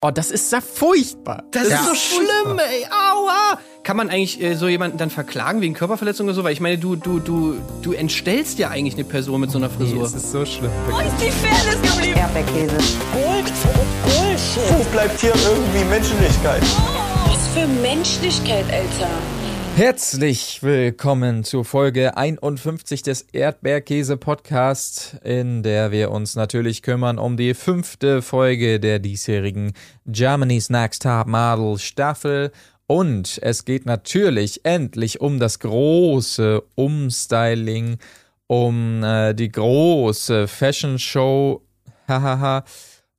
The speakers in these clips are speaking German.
Oh, das ist ja furchtbar. Das ja. ist so schlimm, ey. Aua. Kann man eigentlich äh, so jemanden dann verklagen wegen Körperverletzung oder so? Weil ich meine, du, du, du, du entstellst ja eigentlich eine Person mit so einer Frisur. Nee, das ist so schlimm. Wo ist die Fairness geblieben? Erdbeerkäse. Bullshit. Wo bleibt hier irgendwie Menschlichkeit? Was für Menschlichkeit, Alter. Herzlich willkommen zur Folge 51 des Erdbeerkäse Podcast, in der wir uns natürlich kümmern um die fünfte Folge der diesjährigen Germany's Next Top Model Staffel. Und es geht natürlich endlich um das große Umstyling, um äh, die große Fashion Show. Hahaha.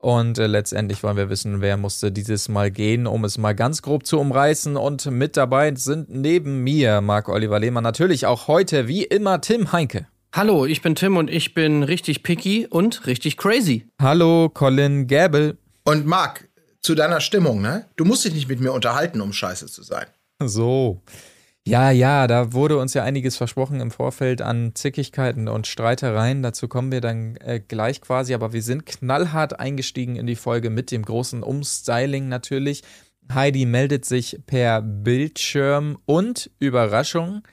Und äh, letztendlich wollen wir wissen, wer musste dieses Mal gehen, um es mal ganz grob zu umreißen. Und mit dabei sind neben mir Marc-Oliver Lehmann natürlich auch heute wie immer Tim Heinke. Hallo, ich bin Tim und ich bin richtig picky und richtig crazy. Hallo, Colin Gäbel. Und Marc, zu deiner Stimmung, ne? Du musst dich nicht mit mir unterhalten, um scheiße zu sein. So. Ja, ja, da wurde uns ja einiges versprochen im Vorfeld an Zickigkeiten und Streitereien. Dazu kommen wir dann äh, gleich quasi. Aber wir sind knallhart eingestiegen in die Folge mit dem großen Umstyling natürlich. Heidi meldet sich per Bildschirm und Überraschung.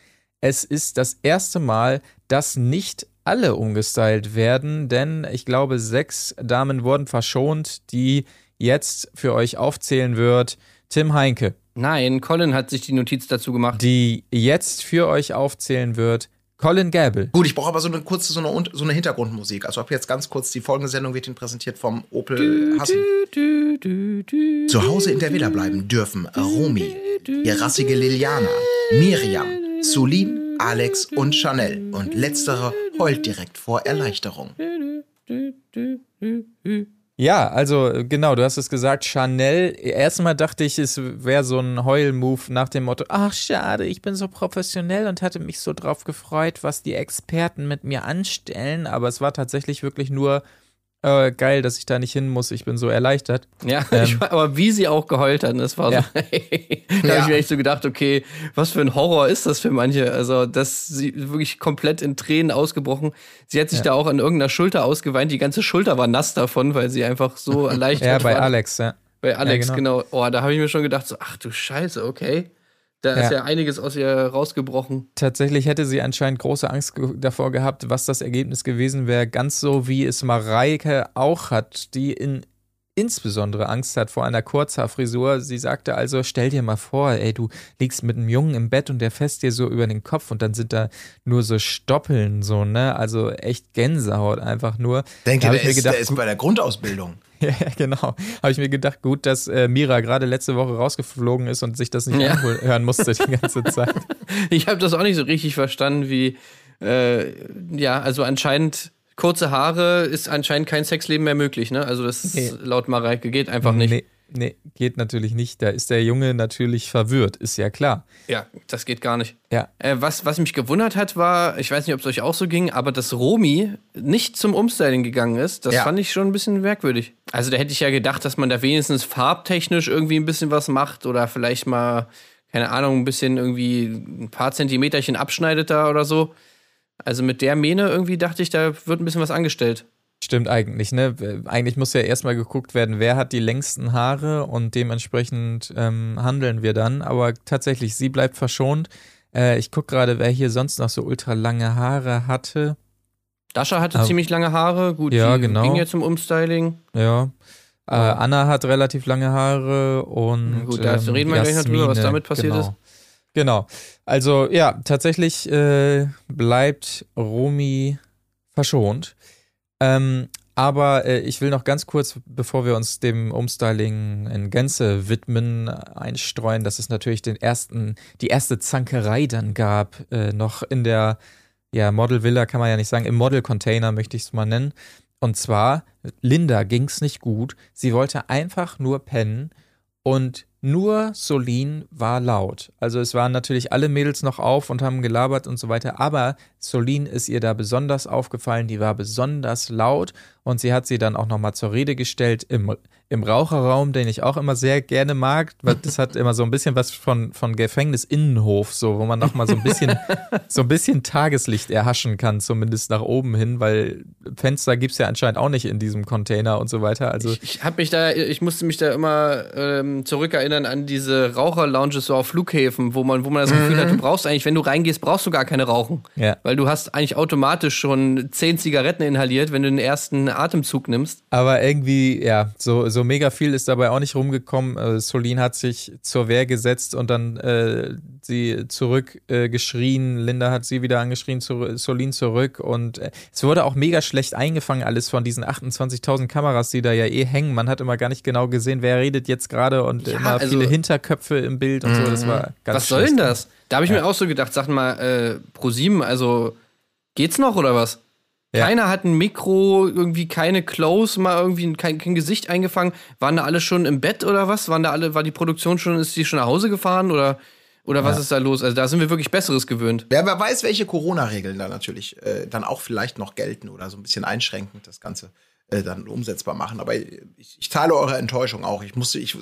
Es ist das erste Mal, dass nicht alle umgestylt werden, denn ich glaube, sechs Damen wurden verschont, die jetzt für euch aufzählen wird. Tim Heinke, Nein, Colin hat sich die Notiz dazu gemacht. Die jetzt für euch aufzählen wird. Colin Gable. Gut, ich brauche aber so eine kurze, so eine, so eine Hintergrundmusik. Also ab jetzt ganz kurz, die folgende Sendung wird Ihnen präsentiert vom Opel Hassen. Zu Hause in der Villa bleiben dürfen Romy, die rassige Liliana, Miriam, Sulin, Alex und Chanel. Und letztere heult direkt vor Erleichterung. Ja, also äh, genau, du hast es gesagt, Chanel. Erstmal dachte ich, es wäre so ein Heul-Move nach dem Motto, ach schade, ich bin so professionell und hatte mich so drauf gefreut, was die Experten mit mir anstellen. Aber es war tatsächlich wirklich nur äh, geil, dass ich da nicht hin muss. Ich bin so erleichtert. Ja, ähm, ich, aber wie sie auch geheult hat, das war ja. so. da ja. habe ich mir echt so gedacht, okay, was für ein Horror ist das für manche? Also, das sie wirklich komplett in Tränen ausgebrochen. Sie hat sich ja. da auch an irgendeiner Schulter ausgeweint. Die ganze Schulter war nass davon, weil sie einfach so erleichtert war. Ja, bei Alex, ja. Bei Alex, genau. genau. Oh, da habe ich mir schon gedacht, so, ach du Scheiße, okay. Da ja. ist ja einiges aus ihr rausgebrochen. Tatsächlich hätte sie anscheinend große Angst davor gehabt, was das Ergebnis gewesen wäre. Ganz so wie es Mareike auch hat, die in insbesondere Angst hat vor einer Kurzhaarfrisur. Sie sagte also, stell dir mal vor, ey, du liegst mit einem Jungen im Bett und der fässt dir so über den Kopf und dann sind da nur so Stoppeln, so, ne? Also echt Gänsehaut einfach nur. Denke, der, ist, gedacht, der ist bei der Grundausbildung. Ja, genau. Habe ich mir gedacht, gut, dass äh, Mira gerade letzte Woche rausgeflogen ist und sich das nicht ja. hören musste die ganze Zeit. ich habe das auch nicht so richtig verstanden, wie, äh, ja, also anscheinend kurze Haare ist anscheinend kein Sexleben mehr möglich, ne? Also das nee. laut Mareike geht einfach nicht. Nee, geht natürlich nicht. Da ist der Junge natürlich verwirrt, ist ja klar. Ja, das geht gar nicht. Ja. Äh, was, was mich gewundert hat, war, ich weiß nicht, ob es euch auch so ging, aber dass Romy nicht zum Umstyling gegangen ist, das ja. fand ich schon ein bisschen merkwürdig. Also da hätte ich ja gedacht, dass man da wenigstens farbtechnisch irgendwie ein bisschen was macht oder vielleicht mal, keine Ahnung, ein bisschen irgendwie ein paar Zentimeterchen abschneidet da oder so. Also mit der Mähne irgendwie dachte ich, da wird ein bisschen was angestellt. Stimmt eigentlich, ne? Eigentlich muss ja erstmal geguckt werden, wer hat die längsten Haare und dementsprechend ähm, handeln wir dann. Aber tatsächlich, sie bleibt verschont. Äh, ich gucke gerade, wer hier sonst noch so ultra lange Haare hatte. Dasha hatte Aber, ziemlich lange Haare, gut, ja, genau. ging jetzt zum Umstyling. Ja. Äh, Anna hat relativ lange Haare und. Gut, da ähm, reden wir gleich noch drüber, was damit passiert genau. ist. Genau. Also ja, tatsächlich äh, bleibt Romy verschont. Ähm, aber äh, ich will noch ganz kurz, bevor wir uns dem Umstyling in Gänze widmen, einstreuen, dass es natürlich den ersten, die erste Zankerei dann gab, äh, noch in der ja, Model Villa kann man ja nicht sagen, im Model Container möchte ich es mal nennen. Und zwar, Linda ging es nicht gut. Sie wollte einfach nur pennen und nur Solin war laut. Also es waren natürlich alle Mädels noch auf und haben gelabert und so weiter, aber Solin ist ihr da besonders aufgefallen, die war besonders laut und sie hat sie dann auch nochmal zur Rede gestellt im, im Raucherraum, den ich auch immer sehr gerne mag, weil das hat immer so ein bisschen was von, von Gefängnisinnenhof, so, wo man nochmal so ein bisschen, so ein bisschen Tageslicht erhaschen kann, zumindest nach oben hin, weil Fenster gibt es ja anscheinend auch nicht in diesem Container und so weiter. Also ich, ich habe mich da, ich musste mich da immer ähm, zurückerinnern an diese Raucherlounges so auf Flughäfen, wo man, wo man das Gefühl hat, du brauchst eigentlich, wenn du reingehst, brauchst du gar keine Rauchen. Ja. Weil du hast eigentlich automatisch schon zehn Zigaretten inhaliert, wenn du den ersten Atemzug nimmst. Aber irgendwie, ja, so, so mega viel ist dabei auch nicht rumgekommen. Äh, Solin hat sich zur Wehr gesetzt und dann äh, sie zurückgeschrien. Äh, Linda hat sie wieder angeschrien, zu, Solin zurück. Und äh, es wurde auch mega schlecht eingefangen, alles von diesen 28.000 Kameras, die da ja eh hängen. Man hat immer gar nicht genau gesehen, wer redet jetzt gerade und Ja, immer also- viele Hinterköpfe im Bild und so. Das war ganz was soll denn das? Da habe ich Ja. mir auch so gedacht, sag mal, äh, ProSieben, also geht's noch oder was? Ja. Keiner hat ein Mikro, irgendwie keine Close, mal irgendwie kein, kein Gesicht eingefangen. Waren da alle schon im Bett oder was? Waren da alle, war die Produktion schon, ist die schon nach Hause gefahren oder, oder was ist da los? Also da sind wir wirklich Besseres gewöhnt. Wer, wer weiß, welche Corona-Regeln da natürlich äh, dann auch vielleicht noch gelten oder so ein bisschen einschränkend das Ganze äh, dann umsetzbar machen. Aber ich, ich teile eure Enttäuschung auch. Ich musste, ich,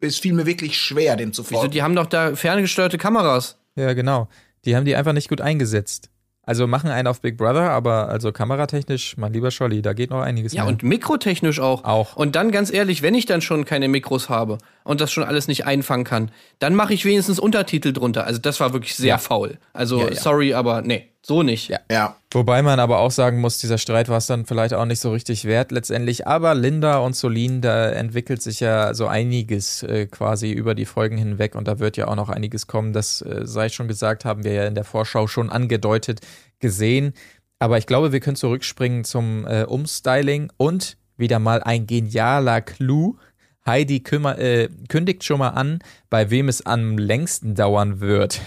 es fiel mir wirklich schwer, dem zu Wieso, folgen. die haben doch da ferngesteuerte Kameras. Ja, genau. Die haben die einfach nicht gut eingesetzt. Also machen einen auf Big Brother, aber also kameratechnisch, mein lieber Scholli, da geht noch einiges Ja, mehr. und mikrotechnisch auch. Auch. Und dann ganz ehrlich, wenn ich dann schon keine Mikros habe und das schon alles nicht einfangen kann, dann mache ich wenigstens Untertitel drunter. Also das war wirklich sehr Ja. faul. Also Ja, ja. sorry, aber nee, so nicht. Ja. ja. Wobei man aber auch sagen muss, dieser Streit war es dann vielleicht auch nicht so richtig wert letztendlich. Aber Linda und Solin, da entwickelt sich ja so einiges äh, quasi über die Folgen hinweg und da wird ja auch noch einiges kommen. Das äh, sei schon gesagt, haben wir ja in der Vorschau schon angedeutet gesehen. Aber ich glaube, wir können zurückspringen zum äh, Umstyling und wieder mal ein genialer Clou. Heidi kümmer, äh, kündigt schon mal an, bei wem es am längsten dauern wird.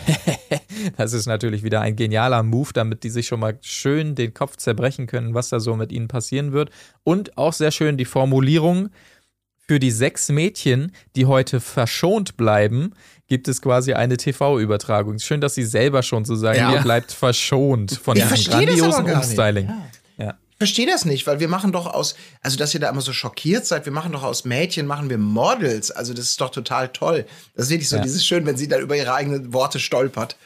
das ist natürlich wieder ein genialer Move, damit die sich schon mal schön den Kopf zerbrechen können, was da so mit ihnen passieren wird. Und auch sehr schön die Formulierung, für die sechs Mädchen, die heute verschont bleiben, gibt es quasi eine TV-Übertragung. Schön, dass sie selber schon so sagen, Ja. ihr bleibt verschont von Ich diesem grandiosen. Umstyling. Ja. Verstehe das nicht, weil wir machen doch aus, also dass ihr da immer so schockiert seid, wir machen doch aus Mädchen, machen wir Models. Also das ist doch total toll. Das ist wirklich so Ja. dieses schön, wenn sie dann über ihre eigenen Worte stolpert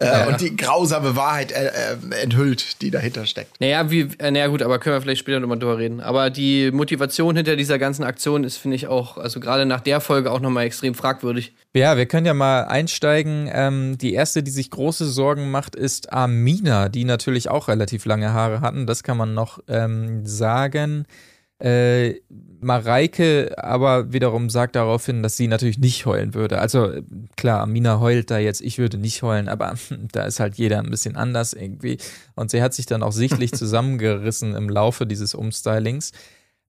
äh, und die grausame Wahrheit äh, äh, enthüllt, die dahinter steckt. Naja, wie, äh, naja, gut, aber können wir vielleicht später nochmal drüber reden. Aber die Motivation hinter dieser ganzen Aktion ist, finde ich auch, also gerade nach der Folge auch nochmal extrem fragwürdig. Ja, wir können ja mal einsteigen. Ähm, die erste, die sich große Sorgen macht, ist Amina, die natürlich auch relativ lange Haare hatten. Das kann man noch ähm, sagen. Äh, Mareike aber wiederum sagt darauf hin, dass sie natürlich nicht heulen würde. Also klar, Amina heult da jetzt, ich würde nicht heulen, aber da ist halt jeder ein bisschen anders irgendwie. Und sie hat sich dann auch sichtlich zusammengerissen im Laufe dieses Umstylings.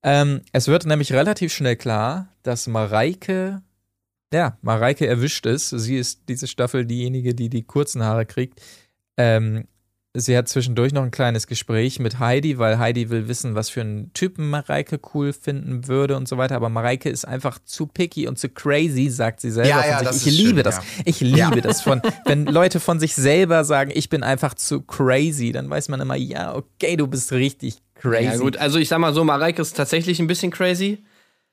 Ähm, es wird nämlich relativ schnell klar, dass Mareike ja, Mareike erwischt ist. Sie ist diese Staffel diejenige, die die kurzen Haare kriegt. Ähm, sie hat zwischendurch noch ein kleines Gespräch mit Heidi, weil Heidi will wissen, was für einen Typen Mareike cool finden würde und so weiter. Aber Mareike ist einfach zu picky und zu crazy, sagt sie selber Ja, ja, sich. das ich ist liebe schön, das. ja. Ich liebe Ja. das von, wenn Leute von sich selber sagen, ich bin einfach zu crazy, dann weiß man immer, ja, okay, du bist richtig crazy. Ja, gut, also ich sag mal so, Mareike ist tatsächlich ein bisschen crazy.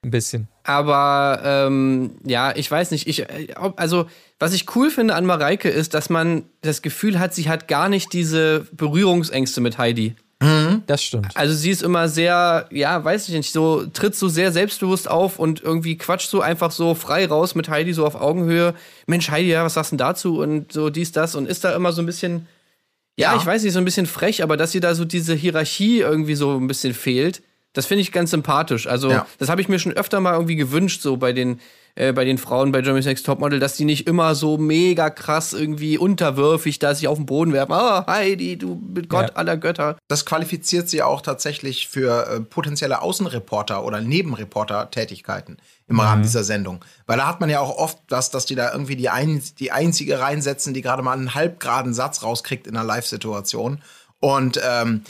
Ein bisschen. Aber ähm, ja, ich weiß nicht. Ich, äh, ob- also, was ich cool finde an Mareike ist, dass man das Gefühl hat, sie hat gar nicht diese Berührungsängste mit Heidi. Das stimmt. Also sie ist immer sehr, ja, weiß ich nicht, so tritt so sehr selbstbewusst auf und irgendwie quatscht so einfach so frei raus mit Heidi so auf Augenhöhe. Mensch, Heidi, ja, was sagst du denn dazu? Und so dies, das und ist da immer so ein bisschen, ja, Ja. ich weiß nicht, so ein bisschen frech, aber dass ihr da so diese Hierarchie irgendwie so ein bisschen fehlt, das finde ich ganz sympathisch. Also, Ja. das habe ich mir schon öfter mal irgendwie gewünscht, so bei den, äh, bei den Frauen bei Jeremy's Next Topmodel, dass die nicht immer so mega krass irgendwie unterwürfig da sich auf den Boden werfen. Ah, Heidi, du mit Gott Ja. aller Götter. Das qualifiziert sie auch tatsächlich für äh, potenzielle Außenreporter oder Nebenreporter-Tätigkeiten im Rahmen dieser Sendung. Weil da hat man ja auch oft das, dass die da irgendwie die, ein, die einzige reinsetzen, die gerade mal einen halbgeraden Satz rauskriegt in einer Live-Situation. Und ähm,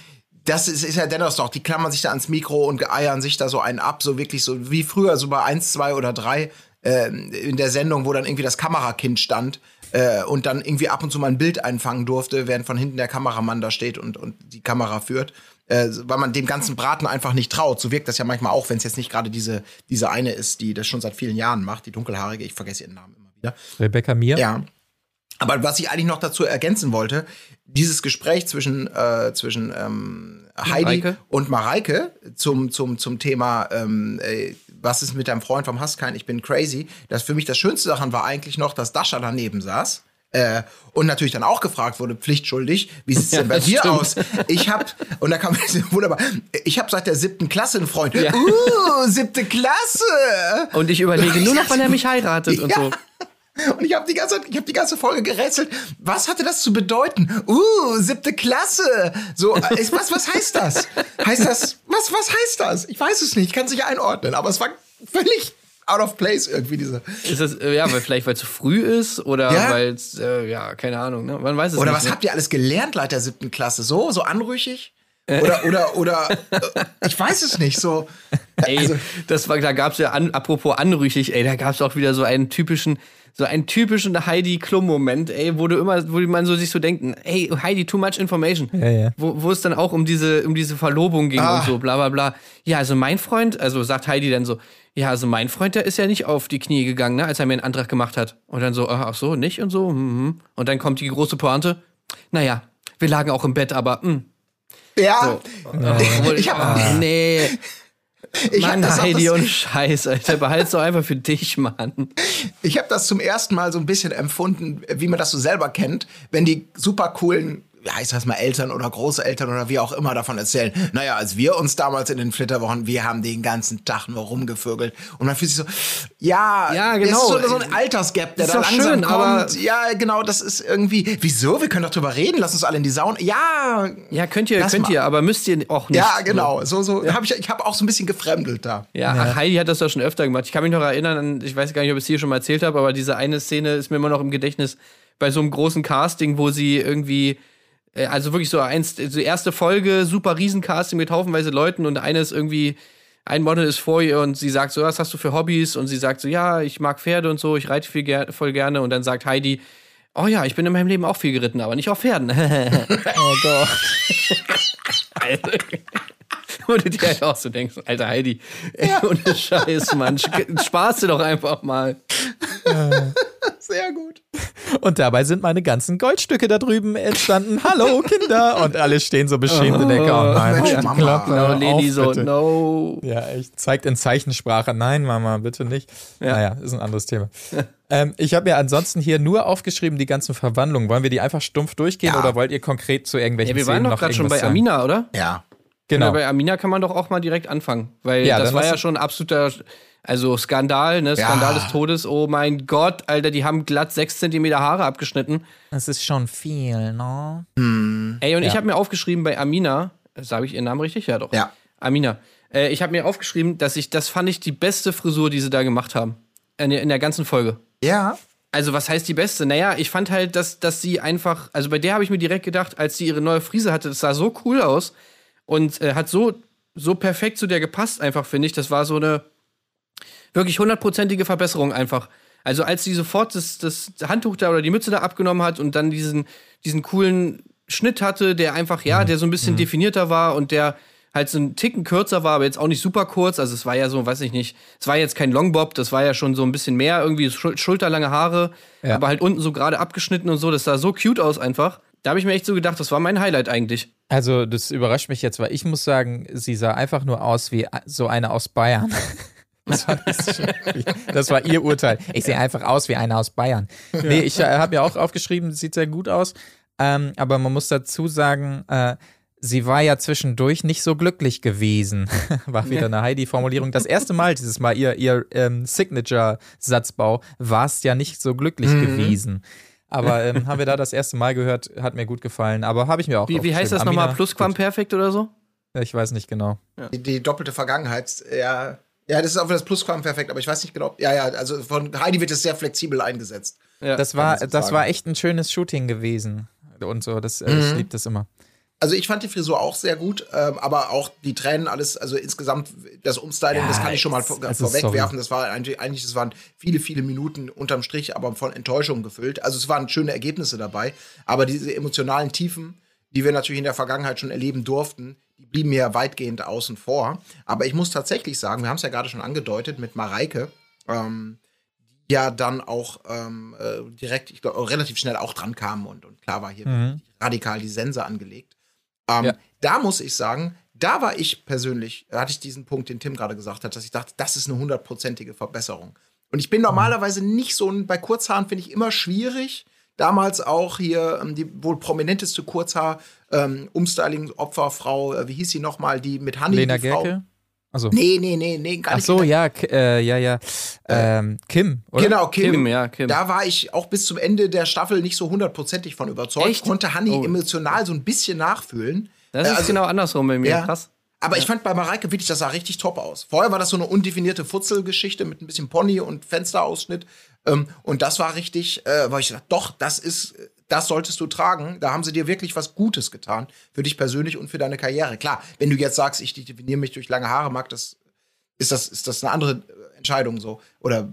das ist, ist ja dennoch doch, die klammern sich da ans Mikro und eiern sich da so einen ab, so wirklich so wie früher, so bei 1, 2 oder 3 äh, in der Sendung, wo dann irgendwie das Kamerakind stand äh, und dann irgendwie ab und zu mal ein Bild einfangen durfte, während von hinten der Kameramann da steht und, und die Kamera führt. äh, weil man dem ganzen Braten einfach nicht traut. So wirkt das ja manchmal auch, wenn es jetzt nicht gerade diese, diese eine ist, die das schon seit vielen Jahren macht, die dunkelhaarige, ich vergesse ihren Namen immer wieder. Rebecca Mir? Ja. Aber was ich eigentlich noch dazu ergänzen wollte, dieses Gespräch zwischen, äh, zwischen ähm, Heidi Mareike? und Mareike zum, zum, zum Thema, ähm, äh, was ist mit deinem Freund vom Hasskein, ich bin crazy, das für mich das Schönste daran war eigentlich noch, dass Dasha daneben saß. Äh, und natürlich dann auch gefragt wurde, pflichtschuldig, wie sieht's denn bei das dir stimmt. aus? Ich hab, und da kam wunderbar, ich habe seit der siebten Klasse einen Freund. Uh, siebte Klasse! Und ich überlege nur noch, wann er mich heiratet und Ja. so. Und ich habe die ganze ich habe die ganze Folge gerätselt. Was hatte das zu bedeuten? Uh, siebte Klasse. So, äh, ist, was was heißt das? Heißt das was was heißt das? Ich weiß es nicht. Ich kann es nicht einordnen. Aber es war völlig out of place irgendwie diese. Ist das, äh, ja, weil vielleicht weil es zu früh ist oder Ja. weil es, äh, ja, keine Ahnung, ne? Man weiß es Oder nicht. was ne? habt ihr alles gelernt seit der siebten Klasse? So so anrüchig? Oder oder oder äh, ich weiß es nicht. So. Ey, Also- das war, da gab's ja, an, apropos anrüchig, ey, da gab's auch wieder so einen typischen, so einen typischen Heidi Klum-Moment, ey, wo du immer, wo man so sich so denkt, ey, Heidi, too much information. Ja, ja. Wo, wo es dann auch um diese, um diese Verlobung ging Ah. und so, bla bla bla. Ja, also mein Freund, also sagt Heidi dann so, ja, also mein Freund, der ist ja nicht auf die Knie gegangen, ne, als er mir einen Antrag gemacht hat. Und dann so, ach so, nicht und so. Mhm. Und dann kommt die große Pointe. Naja, wir lagen auch im Bett, aber mh. Ja. Obwohl, Ich hab- ah, nee. Ich Mann, das Heidi und Scheiß, Alter. Behalt's doch einfach für dich, Mann. Ich habe das zum ersten Mal so ein bisschen empfunden, wie man das so selber kennt, wenn die super coolen, ja, ich sag's mal Eltern oder Großeltern oder wie auch immer davon erzählen. Naja, als wir uns damals in den Flitterwochen, wir haben den ganzen Tag nur rumgevögelt und man fühlt sich so, ja, Ja, genau. ist so, so ein Altersgap, der Ist da langsam schön, aber- kommt. Ja, genau, das ist irgendwie, wieso? Wir können doch drüber reden, lass uns alle in die Sauna. Ja, Ja, könnt ihr, könnt mal. ihr, aber müsst ihr auch nicht. ja, genau, so, so, hab ich, ich habe auch so ein bisschen gefremdelt da. Ja, ach, Heidi hat das doch schon öfter gemacht. Ich kann mich noch erinnern, an, ich weiß gar nicht, ob ich es hier schon mal erzählt habe, aber diese eine Szene ist mir immer noch im Gedächtnis bei so einem großen Casting, wo sie irgendwie, also wirklich so eins, die erste Folge, super Riesencasting mit haufenweise Leuten und eine ist irgendwie, ein Model ist vor ihr und sie sagt so, was hast du für Hobbys? Und sie sagt so, ja, ich mag Pferde und so, ich reite viel ger voll gerne. Und dann sagt Heidi, oh ja, ich bin in meinem Leben auch viel geritten, aber nicht auf Pferden. Oh Gott. Wo du dir halt auch so denkst, alter Heidi, ey, ohne Scheiß, Mann, spaß dir doch einfach mal. Sehr gut. Und dabei sind meine ganzen Goldstücke da drüben entstanden. Hallo, Kinder! Und alle stehen so beschämt in der Ecke. Oh nein, Mensch, ja, Mama. Klappe, No, auf, so, bitte. no. Ja, echt. Zeigt in Zeichensprache. Nein, Mama, bitte nicht. Naja, ist ein anderes Thema. ähm, ich habe mir ansonsten hier nur aufgeschrieben, die ganzen Verwandlungen. Wollen wir die einfach stumpf durchgehen Ja. oder wollt ihr konkret zu irgendwelchen Ja, wir waren Szenen doch noch gerade schon bei sagen? Amina, oder? Ja. Genau. Ja, bei Amina kann man doch auch mal direkt anfangen. Weil Ja, das war ja schon ein absoluter, also Skandal, ne? Skandal Ja. des Todes. Oh mein Gott, Alter, die haben glatt sechs Zentimeter Haare abgeschnitten. Das ist schon viel, ne? Ey, und ich Ja. habe mir aufgeschrieben bei Amina, sage ich ihren Namen richtig? Ja, doch. Ja. Amina. Äh, ich habe mir aufgeschrieben, dass ich, das fand ich die beste Frisur, die sie da gemacht haben. In, der- in der ganzen Folge. Ja. Also, was heißt die beste? Naja, ich fand halt, dass, dass sie einfach, also bei der habe ich mir direkt gedacht, als sie ihre neue Frise hatte, das sah so cool aus und äh, hat so, so perfekt zu der gepasst, einfach, finde ich. Das war so eine wirklich hundertprozentige Verbesserung einfach. Also, als sie sofort das, das Handtuch da oder die Mütze da abgenommen hat und dann diesen, diesen coolen Schnitt hatte, der einfach, ja, der so ein bisschen definierter war und der halt so einen Ticken kürzer war, aber jetzt auch nicht super kurz. Also es war ja so, weiß ich nicht, es war jetzt kein Longbob, das war ja schon so ein bisschen mehr, irgendwie schul schulterlange Haare, Ja. aber halt unten so gerade abgeschnitten und so. Das sah so cute aus einfach. Da habe ich mir echt so gedacht, das war mein Highlight eigentlich. Also, das überrascht mich jetzt, weil ich muss sagen, sie sah einfach nur aus wie so eine aus Bayern. Das war, schwierig. das war ihr Urteil. Ich sehe einfach aus wie eine aus Bayern. Nee, ich äh, habe ja auch aufgeschrieben, sieht sehr gut aus. Ähm, aber man muss dazu sagen, äh, sie war ja zwischendurch nicht so glücklich gewesen. War wieder eine Heidi-Formulierung. Das erste Mal dieses Mal, ihr, ihr ähm, Signature-Satzbau, war es ja nicht so glücklich Mhm. gewesen. Aber ähm, haben wir da das erste Mal gehört, hat mir gut gefallen. Aber habe ich mir auch Wie, wie heißt das nochmal? Plusquamperfekt oder so? Ich weiß nicht genau. Die, die doppelte Vergangenheit, ja. Ja, das ist auch für das Plusquamperfekt, aber ich weiß nicht genau. Ja, ja, also von Heidi wird es sehr flexibel eingesetzt. Ja. Das war, das sagen. war echt ein schönes Shooting gewesen. Und so, das, äh, Mhm. ich liebe das immer. Also ich fand die Frisur auch sehr gut, ähm, aber auch die Tränen, alles, also insgesamt das Umstyling, Ja, das kann ich schon mal vor- also vorwegwerfen. Das war eigentlich, eigentlich, das waren viele, viele Minuten unterm Strich, aber von Enttäuschung gefüllt. Also es waren schöne Ergebnisse dabei, aber diese emotionalen Tiefen, die wir natürlich in der Vergangenheit schon erleben durften, die blieben mir weitgehend außen vor. Aber ich muss tatsächlich sagen, wir haben es ja gerade schon angedeutet mit Mareike, ähm, die ja dann auch ähm, äh, direkt, ich glaube, relativ schnell auch dran kamen und, und klar war hier Mhm. radikal die Sense angelegt. Ähm, Ja. Da muss ich sagen, da war ich persönlich, da hatte ich diesen Punkt, den Tim gerade gesagt hat, dass ich dachte, das ist eine hundertprozentige Verbesserung. Und ich bin normalerweise nicht so ein, bei Kurzhaaren finde ich immer schwierig. Damals auch hier ähm, die wohl prominenteste Kurzhaar ähm, Umstyling-Opferfrau, äh, wie hieß sie nochmal, die mit Honey. Lena die Frau. Gerke? Also, Nee, nee, nee, nee, gar ach nicht. so, Lena- ja, äh, ja, ja. Ähm, Kim, oder? Genau, Kim. Kim, ja, Kim. Da war ich auch bis zum Ende der Staffel nicht so hundertprozentig von überzeugt. Echt? Konnte Honey Oh. emotional so ein bisschen nachfühlen. Das Äh, ist also- genau andersrum bei mir. Ja. Krass. Aber ich fand bei Mareike wirklich, das sah richtig top aus. Vorher war das so eine undefinierte Futzelgeschichte mit ein bisschen Pony und Fensterausschnitt. Ähm, und das war richtig, äh, weil ich dachte, doch, das ist, das solltest du tragen. Da haben sie dir wirklich was Gutes getan. Für dich persönlich und für deine Karriere. Klar, wenn du jetzt sagst, ich definiere mich durch lange Haare, mag das, ist das, ist das eine andere äh, Entscheidung so. Oder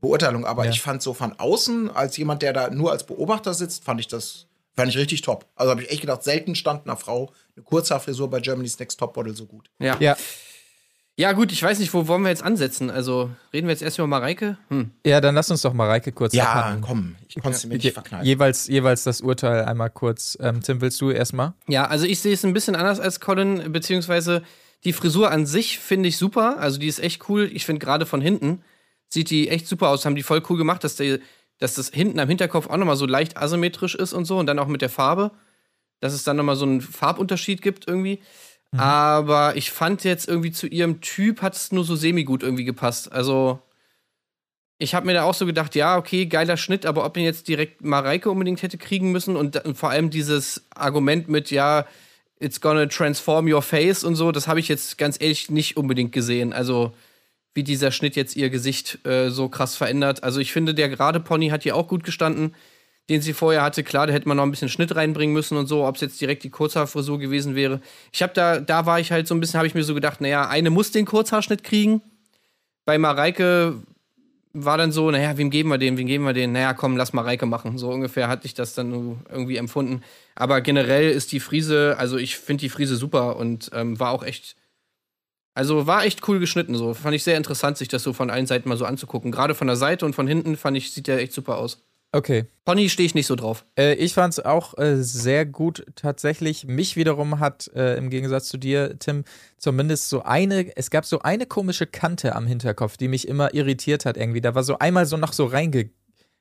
Beurteilung. Aber Ja. ich fand so von außen, als jemand, der da nur als Beobachter sitzt, fand ich das, fand ich richtig top. Also habe ich echt gedacht, selten stand einer Frau eine Kurzhaarfrisur bei Germany's Next Topmodel so gut. Ja. Ja, Ja, gut, ich weiß nicht, wo wollen wir jetzt ansetzen? Also, reden wir jetzt erst über Mareike? Hm. ja, dann lass uns doch Mareike kurz Ja, abhandeln. komm, ich konnte es mir nicht verkneifen. jeweils, jeweils das Urteil einmal kurz. Ähm, Tim, willst du erstmal? Ja, also ich sehe es ein bisschen anders als Colin, beziehungsweise die Frisur an sich finde ich super. Also die ist echt cool. Ich finde gerade von hinten sieht die echt super aus. Haben die voll cool gemacht, dass, die, dass das hinten am Hinterkopf auch nochmal so leicht asymmetrisch ist und so. Und dann auch mit der Farbe. Dass es dann nochmal so einen Farbunterschied gibt irgendwie. Aber ich fand jetzt irgendwie zu ihrem Typ hat es nur so semi-gut irgendwie gepasst. Also ich habe mir da auch so gedacht, ja, okay, geiler Schnitt, aber ob man jetzt direkt Mareike unbedingt hätte kriegen müssen und, und vor allem dieses Argument mit, ja, it's gonna transform your face und so, das habe ich jetzt ganz ehrlich nicht unbedingt gesehen. Also, wie dieser Schnitt jetzt ihr Gesicht äh, so krass verändert. Also, ich finde, der gerade Pony hat ihr auch gut gestanden, den sie vorher hatte. Klar, da hätte man noch ein bisschen Schnitt reinbringen müssen und so, ob es jetzt direkt die Kurzhaarfrisur gewesen wäre. Ich habe da, da war ich halt so ein bisschen, habe ich mir so gedacht, naja, eine muss den Kurzhaarschnitt kriegen. Bei Mareike war dann so, naja, wem geben wir den, wem geben wir den? Naja, komm, lass mal Reike machen. So ungefähr hatte ich das dann irgendwie empfunden. Aber generell ist die Friese, also ich finde die Friese super und ähm, war auch echt, also war echt cool geschnitten. So fand ich sehr interessant, sich das so von allen Seiten mal so anzugucken. Gerade von der Seite und von hinten fand ich, sieht der echt super aus. Okay. Pony stehe ich nicht so drauf. Äh, ich fand es auch äh, sehr gut tatsächlich. Mich wiederum hat äh, im Gegensatz zu dir, Tim, zumindest so eine, es gab so eine komische Kante am Hinterkopf, die mich immer irritiert hat irgendwie. Da war so einmal so noch so reinge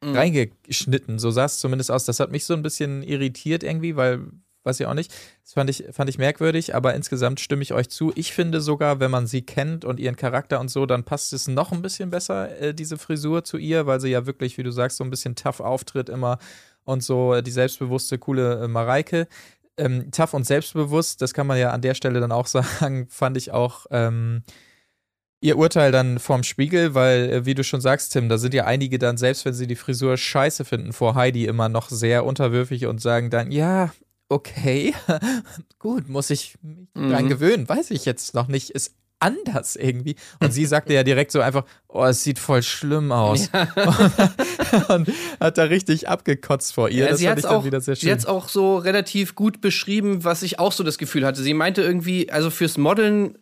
reingeschnitten, so sah es zumindest aus. Das hat mich so ein bisschen irritiert irgendwie, weil, weiß ich auch nicht, das fand ich, fand ich merkwürdig, aber insgesamt stimme ich euch zu. Ich finde sogar, wenn man sie kennt und ihren Charakter und so, dann passt es noch ein bisschen besser, äh, diese Frisur zu ihr, weil sie ja wirklich, wie du sagst, so ein bisschen tough auftritt immer und so äh, die selbstbewusste, coole äh, Mareike. Ähm, tough und selbstbewusst, das kann man ja an der Stelle dann auch sagen, fand ich auch ähm, ihr Urteil dann vorm Spiegel, weil, äh, wie du schon sagst, Tim, da sind ja einige dann, selbst wenn sie die Frisur scheiße finden, vor Heidi immer noch sehr unterwürfig und sagen dann, ja, okay, gut, muss ich mich Mhm. dran gewöhnen, weiß ich jetzt noch nicht, ist anders irgendwie. Und sie sagte ja direkt so einfach, oh, es sieht voll schlimm aus. und hat da richtig abgekotzt vor ihr. Ja, das sie fand hat ich dann auch, wieder sehr sie hat's schön. auch so relativ gut beschrieben, was ich auch so das Gefühl hatte. Sie meinte irgendwie, also fürs Modeln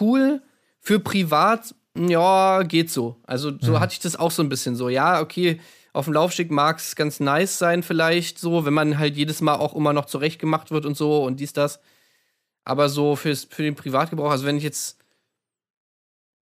cool, für privat, ja, geht so. Also so Mhm. hatte ich das auch so ein bisschen so. Ja, okay, auf dem Laufsteg mag es ganz nice sein vielleicht so, wenn man halt jedes Mal auch immer noch zurecht gemacht wird und so und dies, das. Aber so fürs, für den Privatgebrauch, also wenn ich jetzt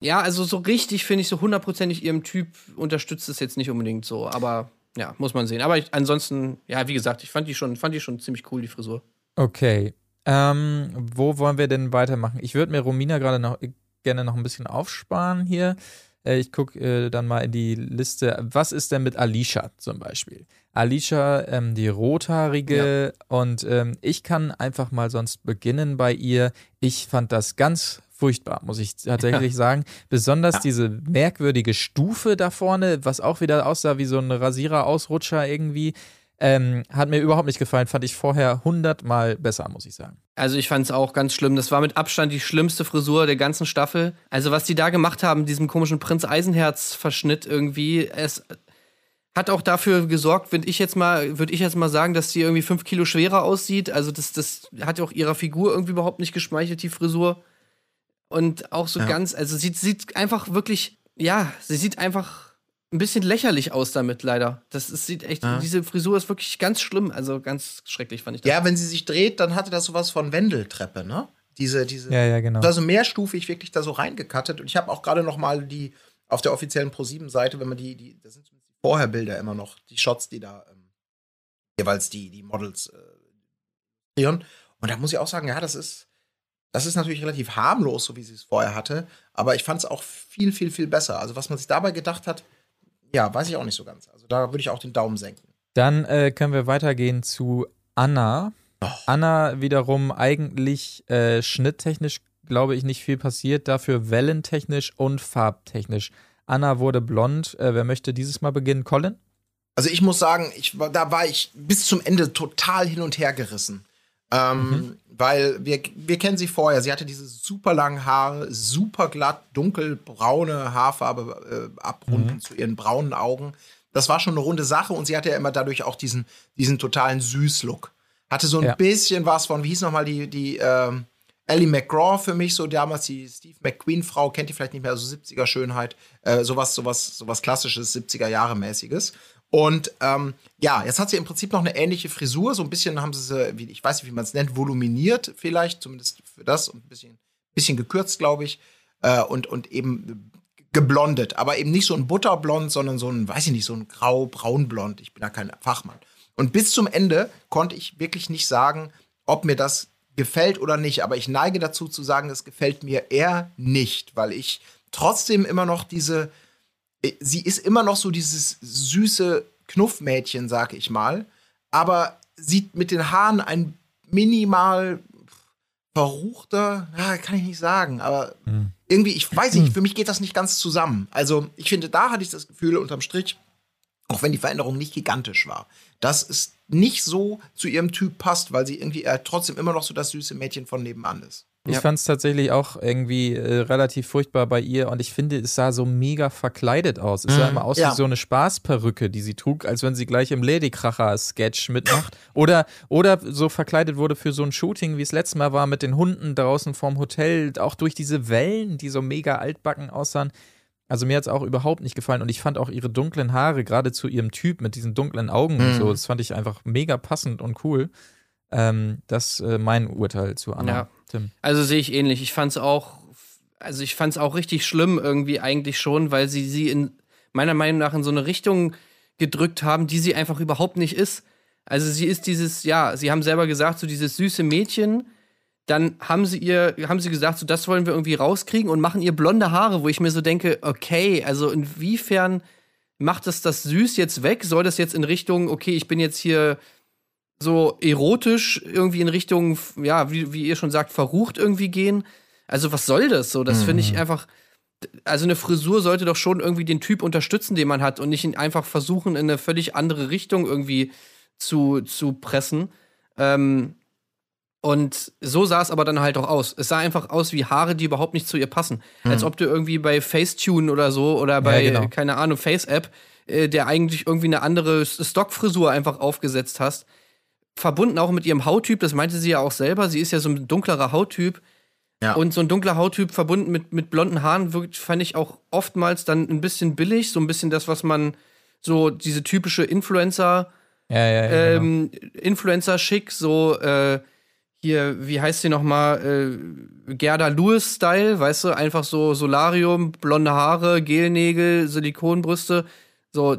ja, also so richtig finde ich so hundertprozentig ihrem Typ unterstützt es jetzt nicht unbedingt so, aber ja, muss man sehen. Aber ich, ansonsten, ja, wie gesagt, ich fand die schon, fand die schon ziemlich cool, die Frisur. Okay. Ähm, wo wollen wir denn weitermachen? Ich würde mir Romina gerade noch gerne noch ein bisschen aufsparen hier. Äh, ich gucke äh, dann mal in die Liste. Was ist denn mit Alicia zum Beispiel? Alicia, ähm, die rothaarige, und ähm, ich kann einfach mal sonst beginnen bei ihr. Ich fand das ganz furchtbar, muss ich tatsächlich sagen. Besonders diese merkwürdige Stufe da vorne, was auch wieder aussah wie so ein Rasierer-Ausrutscher irgendwie. Ähm, hat mir überhaupt nicht gefallen, fand ich vorher hundertmal besser, muss ich sagen. Also ich fand es auch ganz schlimm. Das war mit Abstand die schlimmste Frisur der ganzen Staffel. Also was die da gemacht haben, diesem komischen Prinz Eisenherz-Verschnitt irgendwie, es hat auch dafür gesorgt, würde ich jetzt mal, würde ich jetzt mal sagen, dass sie irgendwie fünf Kilo schwerer aussieht. Also das, das hat auch ihrer Figur irgendwie überhaupt nicht geschmeichelt, die Frisur. Und auch so Ja. ganz, also sie sieht einfach wirklich, ja, sie sieht einfach ein bisschen lächerlich aus damit, leider. Das ist, sieht echt, Ja. diese Frisur ist wirklich ganz schlimm, also ganz schrecklich fand ich das. Ja, wenn sie sich dreht, dann hatte das sowas von Wendeltreppe, ne? Diese, diese. Ja, ja, genau. Also mehrstufig wirklich da so reingekattet. Und ich habe auch gerade noch mal die auf der offiziellen Pro7-Seite, wenn man die, die, das sind zumindest die Vorherbilder immer noch, die Shots, die da ähm, jeweils die, die Models äh, kreieren. Und da muss ich auch sagen, ja, das ist, das ist natürlich relativ harmlos, so wie sie es vorher hatte. Aber ich fand es auch viel, viel, viel besser. Also, was man sich dabei gedacht hat, ja, weiß ich auch nicht so ganz. Also, da würde ich auch den Daumen senken. Dann äh, können wir weitergehen zu Anna. Anna wiederum eigentlich äh, schnitttechnisch, glaube ich, nicht viel passiert, dafür wellentechnisch und farbtechnisch. Anna wurde blond. Äh, wer möchte dieses Mal beginnen? Colin? Also ich muss sagen, ich, da war ich bis zum Ende total hin und her gerissen. Ähm, Weil wir, wir kennen sie vorher. Sie hatte diese super langen Haare, super glatt, dunkelbraune Haarfarbe äh, abrunden zu ihren braunen Augen. Das war schon eine runde Sache und sie hatte ja immer dadurch auch diesen, diesen totalen Süßlook. Hatte so ein Ja. bisschen was von, wie hieß nochmal die, die ähm, Ellie McGraw für mich, so damals die Steve McQueen-Frau, kennt ihr vielleicht nicht mehr, so 70er Schönheit, äh, sowas, sowas, sowas klassisches, 70er Jahre mäßiges. Und ähm, ja, jetzt hat sie im Prinzip noch eine ähnliche Frisur, so ein bisschen haben sie sie, ich weiß nicht, wie man es nennt, voluminiert vielleicht, zumindest für das und ein bisschen, bisschen gekürzt, glaube ich, äh, und, und eben geblondet, aber eben nicht so ein Butterblond, sondern so ein, weiß ich nicht, so ein grau-braunblond. Ich bin da kein Fachmann. Und bis zum Ende konnte ich wirklich nicht sagen, ob mir das gefällt oder nicht. Aber ich neige dazu zu sagen, es gefällt mir eher nicht, weil ich trotzdem immer noch diese, sie ist immer noch so dieses süße Knuffmädchen, sag ich mal, aber sieht mit den Haaren ein minimal verruchter, ja, kann ich nicht sagen, aber irgendwie, ich weiß nicht, für mich geht das nicht ganz zusammen. Also, ich finde, da hatte ich das Gefühl, unterm Strich, auch wenn die Veränderung nicht gigantisch war, dass es nicht so zu ihrem Typ passt, weil sie irgendwie äh, trotzdem immer noch so das süße Mädchen von nebenan ist. Ich Ja. fand es tatsächlich auch irgendwie äh, relativ furchtbar bei ihr und ich finde, es sah so mega verkleidet aus. Es sah immer aus Ja. wie so eine Spaßperücke, die sie trug, als wenn sie gleich im Ladykracher-Sketch mitmacht. Oder, oder so verkleidet wurde für so ein Shooting, wie es letztes Mal war, mit den Hunden draußen vorm Hotel, auch durch diese Wellen, die so mega altbacken aussahen. Also mir hat es auch überhaupt nicht gefallen und ich fand auch ihre dunklen Haare, gerade zu ihrem Typ mit diesen dunklen Augen und so, das fand ich einfach mega passend und cool. Ähm, das äh, mein Urteil zu Anna. Ja. Tim. Also sehe ich ähnlich. Ich fand's auch, also ich fand's auch richtig schlimm irgendwie eigentlich schon, weil sie sie in meiner Meinung nach in so eine Richtung gedrückt haben, die sie einfach überhaupt nicht ist. Also sie ist dieses, ja, sie haben selber gesagt, so dieses süße Mädchen. Dann haben sie ihr, haben sie gesagt, so das wollen wir irgendwie rauskriegen und machen ihr blonde Haare, wo ich mir so denke, okay, also inwiefern macht das das süß jetzt weg? Soll das jetzt in Richtung, okay, ich bin jetzt hier so erotisch irgendwie in Richtung, ja, wie, wie ihr schon sagt, verrucht irgendwie gehen. Also, was soll das so? Das finde ich einfach. Also, eine Frisur sollte doch schon irgendwie den Typ unterstützen, den man hat und nicht ihn einfach versuchen, in eine völlig andere Richtung irgendwie zu, zu pressen. Ähm, und so sah es aber dann halt auch aus. Es sah einfach aus wie Haare, die überhaupt nicht zu ihr passen. Als ob du irgendwie bei Facetune oder so oder bei, genau. keine Ahnung, Face-App, äh, der eigentlich irgendwie eine andere Stockfrisur einfach aufgesetzt hast verbunden auch mit ihrem Hauttyp, das meinte sie ja auch selber, sie ist ja so ein dunklerer Hauttyp. Ja. Und so ein dunkler Hauttyp verbunden mit, mit blonden Haaren wirkt, fand ich auch oftmals dann ein bisschen billig, so ein bisschen das, was man so diese typische Influencer, Ja, ja, genau. ähm, Influencer-Schick, so äh, hier, wie heißt sie nochmal, äh, Gerda Lewis-Style, weißt du, einfach so Solarium, blonde Haare, Gelnägel, Silikonbrüste, so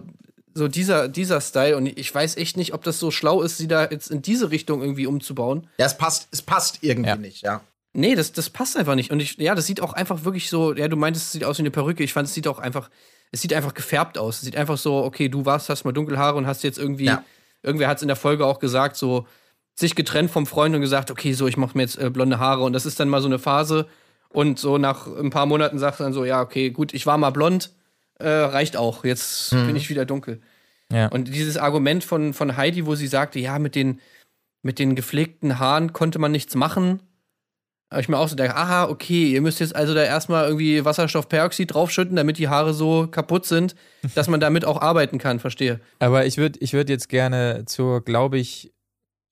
so dieser, dieser Style. Und ich weiß echt nicht, ob das so schlau ist, sie da jetzt in diese Richtung irgendwie umzubauen. Ja, es passt, es passt irgendwie Ja. nicht, ja. Nee, das, das passt einfach nicht. Und ich, ja, das sieht auch einfach wirklich so, ja, du meintest, es sieht aus wie eine Perücke. Ich fand, es sieht auch einfach, es sieht einfach gefärbt aus. Es sieht einfach so, okay, du warst, hast mal dunkle Haare und hast jetzt irgendwie, Ja. irgendwer hat es in der Folge auch gesagt, so, sich getrennt vom Freund und gesagt, okay, so, ich mache mir jetzt äh, blonde Haare. Und das ist dann mal so eine Phase. Und so nach ein paar Monaten sagt dann so, ja, okay, gut, ich war mal blond, äh, reicht auch. Jetzt bin ich wieder dunkel. Ja. Und dieses Argument von, von Heidi, wo sie sagte, ja, mit den, mit den gepflegten Haaren konnte man nichts machen. Aber ich mir auch so denke, aha, okay, ihr müsst jetzt also da erstmal irgendwie Wasserstoffperoxid draufschütten, damit die Haare so kaputt sind, dass man damit auch arbeiten kann, verstehe. Aber ich würde ich würd jetzt gerne zur, glaube ich,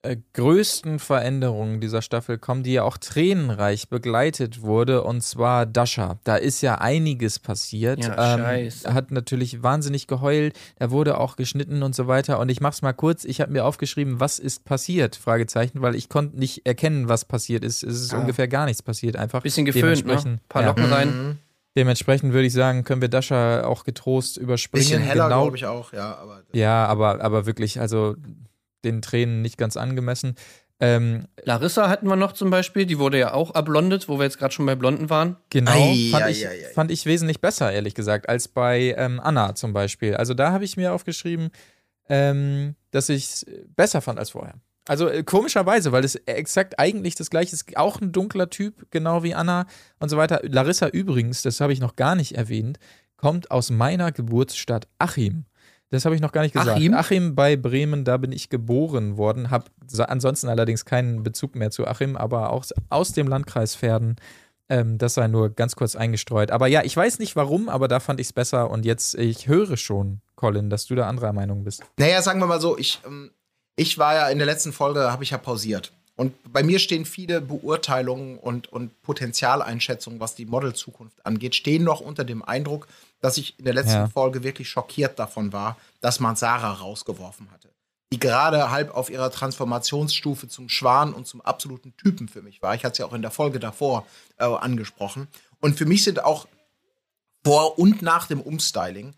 äh, größten Veränderung dieser Staffel kommen, die ja auch tränenreich begleitet wurde, und zwar Dasha. Da ist ja einiges passiert. Ja, scheiße. Hat natürlich wahnsinnig geheult, da wurde auch geschnitten und so weiter. Und ich mach's mal kurz, ich habe mir aufgeschrieben, was ist passiert? Fragezeichen, weil ich konnte nicht erkennen, was passiert ist. Es ist Ah. ungefähr gar nichts passiert, einfach. Bisschen geföhnt, ne? Dementsprechend- Paar ja. Locken rein. Dementsprechend würde ich sagen, können wir Dasha auch getrost überspringen. Bisschen heller, genau, glaube ich auch, ja. Aber Ja, aber, aber wirklich, also den Tränen nicht ganz angemessen. Ähm, Larissa hatten wir noch zum Beispiel, die wurde ja auch ablondet, wo wir jetzt gerade schon bei Blonden waren. genau, Ei, fand, ei, ich, ei. fand ich wesentlich besser, ehrlich gesagt, als bei ähm, Anna zum Beispiel. Also da habe ich mir aufgeschrieben, ähm, dass ich es besser fand als vorher. Also äh, komischerweise, weil es exakt eigentlich das gleiche ist. Auch ein dunkler Typ, genau wie Anna und so weiter. Larissa übrigens, das habe ich noch gar nicht erwähnt, kommt aus meiner Geburtsstadt Achim. Das habe ich noch gar nicht gesagt. Achim? Achim bei Bremen, da bin ich geboren worden. Habe ansonsten allerdings keinen Bezug mehr zu Achim, aber auch aus dem Landkreis Verden. Ähm, das sei nur ganz kurz eingestreut. Aber ja, ich weiß nicht warum, aber da fand ich es besser. Und jetzt, ich höre schon, Colin, dass du da anderer Meinung bist. Naja, sagen wir mal so, ich, ähm, ich war ja in der letzten Folge, habe ich ja pausiert. Und bei mir stehen viele Beurteilungen und, und Potenzialeinschätzungen, was die Model-Zukunft angeht, stehen noch unter dem Eindruck, dass ich in der letzten Ja. Folge wirklich schockiert davon war, dass man Sarah rausgeworfen hatte. Die gerade halb auf ihrer Transformationsstufe zum Schwan und zum absoluten Typen für mich war. Ich hatte es ja auch in der Folge davor äh, angesprochen. Und für mich sind auch vor und nach dem Umstyling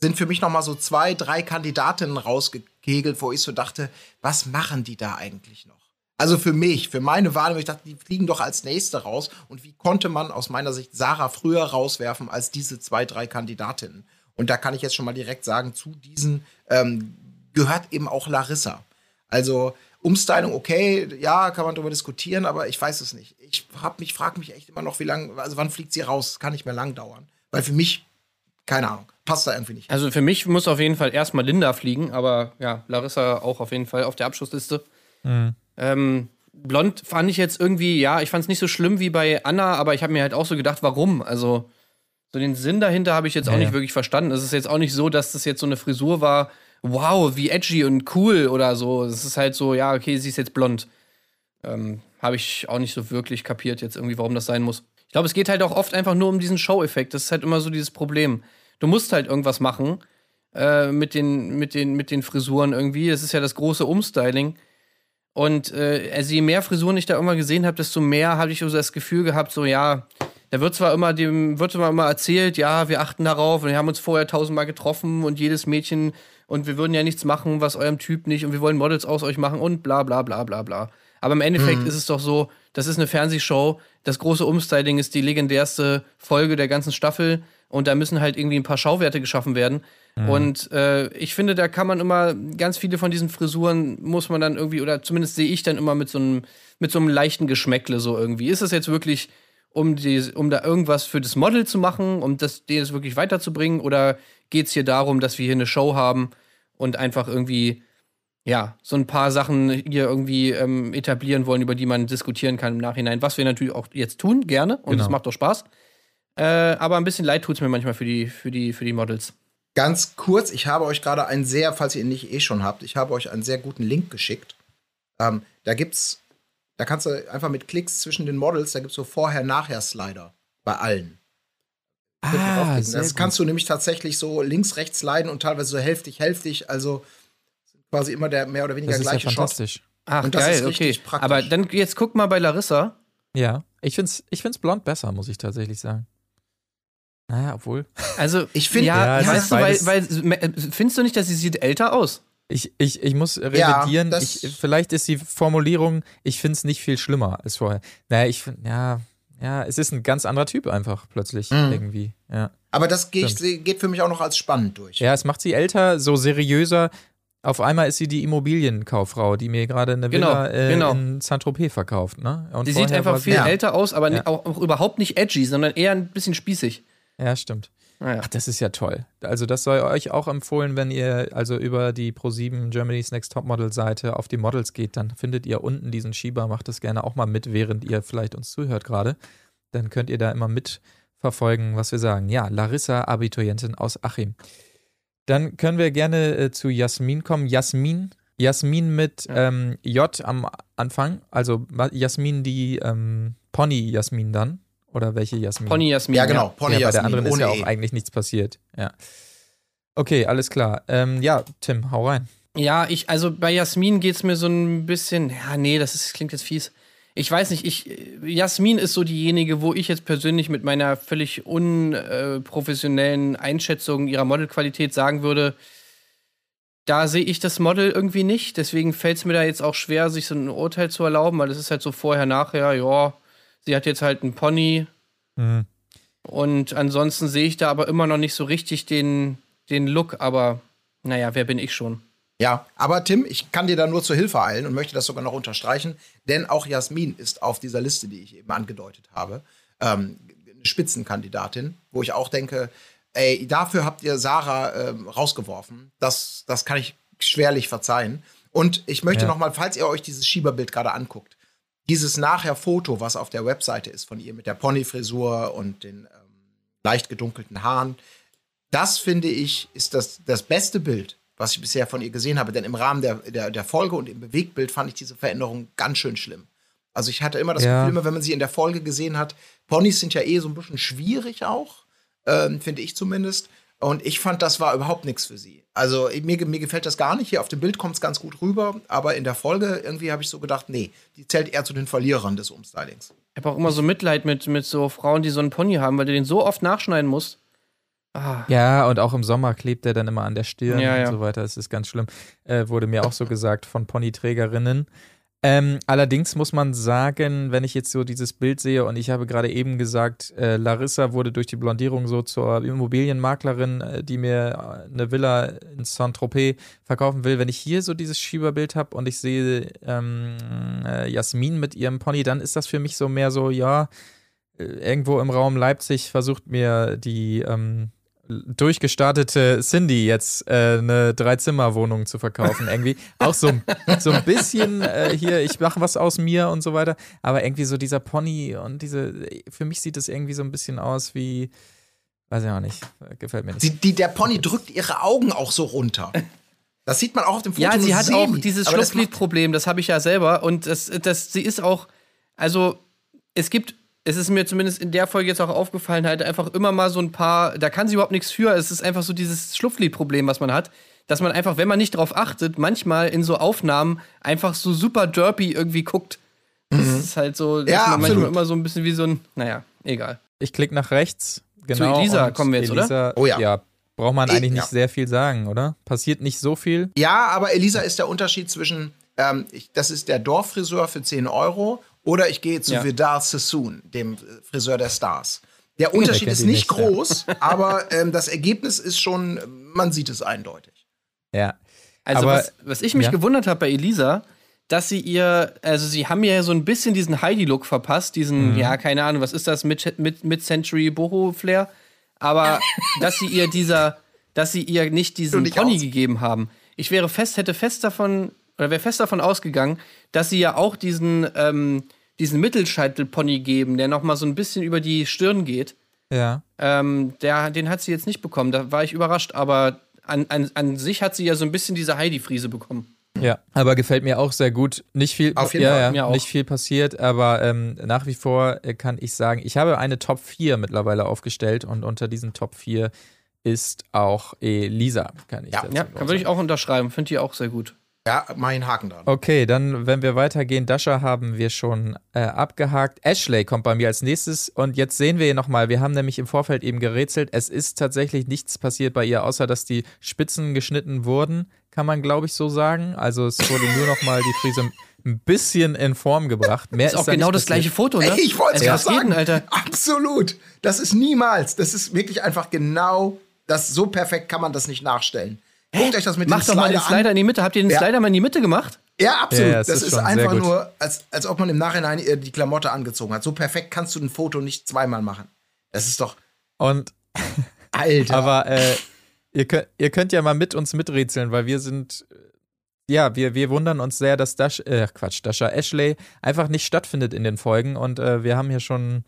sind für mich noch mal so zwei, drei Kandidatinnen rausgekegelt, wo ich so dachte, was machen die da eigentlich noch? Also für mich, für meine Wahl, ich dachte, die fliegen doch als nächste raus. Und wie konnte man aus meiner Sicht Sarah früher rauswerfen als diese zwei, drei Kandidatinnen? Und da kann ich jetzt schon mal direkt sagen, zu diesen ähm, gehört eben auch Larissa. Also Umstyling, okay, ja, kann man darüber diskutieren, aber ich weiß es nicht. Ich hab mich, frage mich echt immer noch, wie lange, also wann fliegt sie raus? Kann nicht mehr lang dauern. Weil für mich, keine Ahnung, passt da irgendwie nicht. Also für mich muss auf jeden Fall erstmal Linda fliegen, aber ja, Larissa auch auf jeden Fall auf der Abschlussliste. Ähm, Blond fand ich jetzt irgendwie, ja, ich fand es nicht so schlimm wie bei Anna, aber ich habe mir halt auch so gedacht, warum? Also, so den Sinn dahinter habe ich jetzt auch Ja, nicht ja. wirklich verstanden. Es ist jetzt auch nicht so, dass das jetzt so eine Frisur war, wow, wie edgy und cool oder so. Es ist halt so, ja, okay, sie ist jetzt blond. Ähm, habe ich auch nicht so wirklich kapiert jetzt irgendwie, warum das sein muss. Ich glaube, es geht halt auch oft einfach nur um diesen Show-Effekt. Das ist halt immer so dieses Problem. Du musst halt irgendwas machen äh, mit, den, mit, den, mit den Frisuren irgendwie. Das ist ja das große Umstyling. Und äh, also je mehr Frisuren ich da immer gesehen habe, desto mehr habe ich so das Gefühl gehabt, so ja, da wird zwar immer dem, wird zwar immer erzählt, ja, wir achten darauf und wir haben uns vorher tausendmal getroffen und jedes Mädchen und wir würden ja nichts machen, was eurem Typ nicht und wir wollen Models aus euch machen und bla bla bla bla bla. Aber im Endeffekt ist es doch so, das ist eine Fernsehshow, das große Umstyling ist die legendärste Folge der ganzen Staffel und da müssen halt irgendwie ein paar Schauwerte geschaffen werden. Und äh, ich finde, da kann man immer ganz viele von diesen Frisuren muss man dann irgendwie, oder zumindest sehe ich dann immer mit so einem, mit so einem leichten Geschmäckle so irgendwie. Ist es jetzt wirklich, um, die, um da irgendwas für das Model zu machen, um das, das wirklich weiterzubringen, oder geht es hier darum, dass wir hier eine Show haben und einfach irgendwie, ja, so ein paar Sachen hier irgendwie ähm, etablieren wollen, über die man diskutieren kann im Nachhinein, was wir natürlich auch jetzt tun, gerne, und es Genau. macht auch Spaß. Äh, aber ein bisschen leid tut es mir manchmal für die, für die, für die Models. Ganz kurz, ich habe euch gerade einen sehr, falls ihr ihn nicht eh schon habt, ich habe euch einen sehr guten Link geschickt. Ähm, da gibt's, da kannst du einfach mit Klicks zwischen den Models, da gibt's so Vorher-Nachher-Slider bei allen. Ah, das gut. kannst du nämlich tatsächlich so links, rechts sliden und teilweise so hälftig, hälftig, also quasi immer der mehr oder weniger Das ist ja gleiche Shot. fantastisch. Ach, Und das geil, ist richtig okay. praktisch. Aber dann jetzt guck mal bei Larissa. Ja, ich find's, ich find's blond besser, muss ich tatsächlich sagen. Naja, obwohl. Also, Ich find- Ja, ja, weißt du, weil, weil, äh, findest du nicht, dass sie sieht älter aus? Ich, ich, ich muss Ja, revidieren. das- ich, vielleicht ist die Formulierung, ich finde es nicht viel schlimmer als vorher. Naja, ich finde, ja, ja, es ist ein ganz anderer Typ einfach plötzlich Mhm. irgendwie. Ja. Aber das geht, geht für mich auch noch als spannend durch. ja, es macht sie älter, so seriöser. Auf einmal ist sie die Immobilienkauffrau, die mir gerade eine Genau, Villa äh, genau. in Saint-Tropez verkauft. Ne? Und Die sieht einfach viel Ja. älter aus, aber Ja. auch, auch überhaupt nicht edgy, sondern eher ein bisschen spießig. Ja, stimmt. Naja. Ach, das ist ja toll. Also das soll euch auch empfohlen, wenn ihr also über die Pro7 Germany's Next Topmodel Seite auf die Models geht, dann findet ihr unten diesen Schieber. Macht das gerne auch mal mit, während ihr vielleicht uns zuhört gerade. Dann könnt ihr da immer mitverfolgen, was wir sagen. Ja, Larissa, Abiturientin aus Achim. Dann können wir gerne äh, zu Jasmin kommen. Jasmin, Jasmin mit Ja. ähm, J am Anfang. Also Jasmin, die ähm, Pony Jasmin dann. Oder welche Jasmin? Pony Jasmin. Ja, genau. Pony ja, bei der Jasmin, anderen ist ja auch E. eigentlich nichts passiert. Ja. Okay, alles klar. Ähm, ja, Tim, hau rein. Ja, ich, also bei Jasmin geht's mir so ein bisschen, ja, nee, das ist, klingt jetzt fies. Ich weiß nicht, ich, Jasmin ist so diejenige, wo ich jetzt persönlich mit meiner völlig unprofessionellen Einschätzung ihrer Modelqualität sagen würde, da sehe ich das Model irgendwie nicht. Deswegen fällt es mir da jetzt auch schwer, sich so ein Urteil zu erlauben, weil das ist halt so vorher, nachher, ja, sie hat jetzt halt einen Pony Mhm. und ansonsten sehe ich da aber immer noch nicht so richtig den, den Look, aber naja, wer bin ich schon? Ja, aber Tim, ich kann dir da nur zur Hilfe eilen und möchte das sogar noch unterstreichen, denn auch Jasmin ist auf dieser Liste, die ich eben angedeutet habe, ähm, eine Spitzenkandidatin, wo ich auch denke, ey, dafür habt ihr Sarah ähm, rausgeworfen. Das, das kann ich schwerlich verzeihen. Und ich möchte Ja. noch mal, falls ihr euch dieses Schieberbild gerade anguckt, dieses Nachher-Foto, was auf der Webseite ist von ihr mit der Ponyfrisur und den ähm, leicht gedunkelten Haaren, das finde ich, ist das, das beste Bild, was ich bisher von ihr gesehen habe. Denn im Rahmen der, der, der Folge und im Bewegtbild fand ich diese Veränderung ganz schön schlimm. Also ich hatte immer das Ja. Gefühl, immer wenn man sie in der Folge gesehen hat, Ponys sind ja eh so ein bisschen schwierig auch, ähm, finde ich zumindest. Und ich fand, das war überhaupt nichts für sie. Also mir, mir gefällt das gar nicht. Hier auf dem Bild kommt es ganz gut rüber, aber in der Folge irgendwie habe ich so gedacht, nee, die zählt eher zu den Verlierern des Umstylings. Ich habe auch immer so Mitleid mit, mit so Frauen, die so einen Pony haben, weil du den so oft nachschneiden musst. Ah, Ja, und auch im Sommer klebt der dann immer an der Stirn Ja, ja. und so weiter. Das ist ganz schlimm. Äh, wurde mir auch so gesagt von Ponyträgerinnen. Ähm, allerdings muss man sagen, wenn ich jetzt so dieses Bild sehe und ich habe gerade eben gesagt, äh, Larissa wurde durch die Blondierung so zur Immobilienmaklerin, äh, die mir äh, eine Villa in Saint-Tropez verkaufen will. Wenn ich hier so dieses Schieberbild habe und ich sehe ähm, äh, Jasmin mit ihrem Pony, dann ist das für mich so mehr so, ja, äh, irgendwo im Raum Leipzig versucht mir die ähm, durchgestartete Cindy jetzt äh, eine Dreizimmerwohnung zu verkaufen. Irgendwie auch so, so ein bisschen äh, hier, ich mache was aus mir und so weiter. Aber irgendwie so dieser Pony und diese, für mich sieht das irgendwie so ein bisschen aus wie, weiß ich auch nicht, gefällt mir nicht. Die, die, der Pony drückt ihre Augen auch so runter. Das sieht man auch auf dem Foto. ja, sie hat auch dieses Aber das das habe ich ja selber. Und das, das, sie ist auch, also es gibt, es ist mir zumindest in der Folge jetzt auch aufgefallen, halt einfach immer mal so ein paar, da kann sie überhaupt nichts für. Es ist einfach so dieses Schlupflidproblem, was man hat. Dass man einfach, wenn man nicht drauf achtet, manchmal in so Aufnahmen einfach so super derpy irgendwie guckt. Das ist halt so, Ja, man manchmal immer so ein bisschen wie so ein, naja, egal. Ich klicke nach rechts. Genau, Elisa und kommen wir jetzt, oder? Elisa, Oh ja. Ja, braucht man Eh, eigentlich ja. nicht sehr viel sagen, oder? Passiert nicht so viel. Ja, aber Elisa ist der Unterschied zwischen, ähm, ich, das ist der Dorffriseur für 10 Euro oder ich gehe zu Ja. Vidal Sassoon, dem Friseur der Stars. Der Unterschied ist nicht groß, aber ähm, das Ergebnis ist schon, man sieht es eindeutig. Ja. Also, Aber- was, was ich mich ja. gewundert habe bei Elisa, dass sie ihr, also sie haben ja so ein bisschen diesen Heidi-Look verpasst, diesen, Mhm. ja, keine Ahnung, was ist das, Mid- Mid- Mid-Century Boho-Flair, aber dass sie ihr dieser, dass sie ihr nicht diesen nicht Pony aus. gegeben haben. Ich wäre fest, hätte fest davon, oder wäre fest davon ausgegangen, dass sie ja auch diesen, ähm, diesen Mittelscheitel-Pony geben, der nochmal so ein bisschen über die Stirn geht. Ja. Ähm, der, den hat sie jetzt nicht bekommen. Da war ich überrascht, aber an, an, an sich hat sie ja so ein bisschen diese Heidi-Friese bekommen. Ja, aber gefällt mir auch sehr gut. Nicht viel, Auf jeden ja, Fall, ja, mir auch. nicht viel passiert, aber ähm, nach wie vor äh, kann ich sagen, ich habe eine Top 4 mittlerweile aufgestellt und unter diesen Top 4 ist auch Elisa, kann ich Ja. Ja, kann würde ich auch unterschreiben. Finde die auch sehr gut. Ja, mach einen Haken dran. Okay, dann, wenn wir weitergehen, Dasha haben wir schon äh, abgehakt. Ashley kommt bei mir als nächstes und jetzt sehen wir hier nochmal, wir haben nämlich im Vorfeld eben gerätselt, es ist tatsächlich nichts passiert bei ihr, außer dass die Spitzen geschnitten wurden, kann man glaube ich so sagen. Also es wurde nur nochmal die Frise ein bisschen in Form gebracht. Mehr Ist auch da genau das gleiche. Foto, ne? Ey, ich wollte es geht sagen. Alter? Absolut. Das ist niemals. Das ist wirklich einfach genau, das so perfekt kann man das nicht nachstellen. Guckt euch das mit Mach dem doch mal den Slider Slider an. in die Mitte. Habt ihr den Ja. Slider mal in die Mitte gemacht? Ja, absolut. Ja, es das ist ist, einfach nur, als, als ob man im Nachhinein äh, die Klamotte angezogen hat. So perfekt kannst du ein Foto nicht zweimal machen. Das ist doch. Und Alter. Aber äh, ihr, könnt, ihr könnt ja mal mit uns miträtseln, weil wir sind, ja, wir, wir wundern uns sehr, dass Dash, äh, Quatsch, Dasha Ashley einfach nicht stattfindet in den Folgen und äh, wir haben hier schon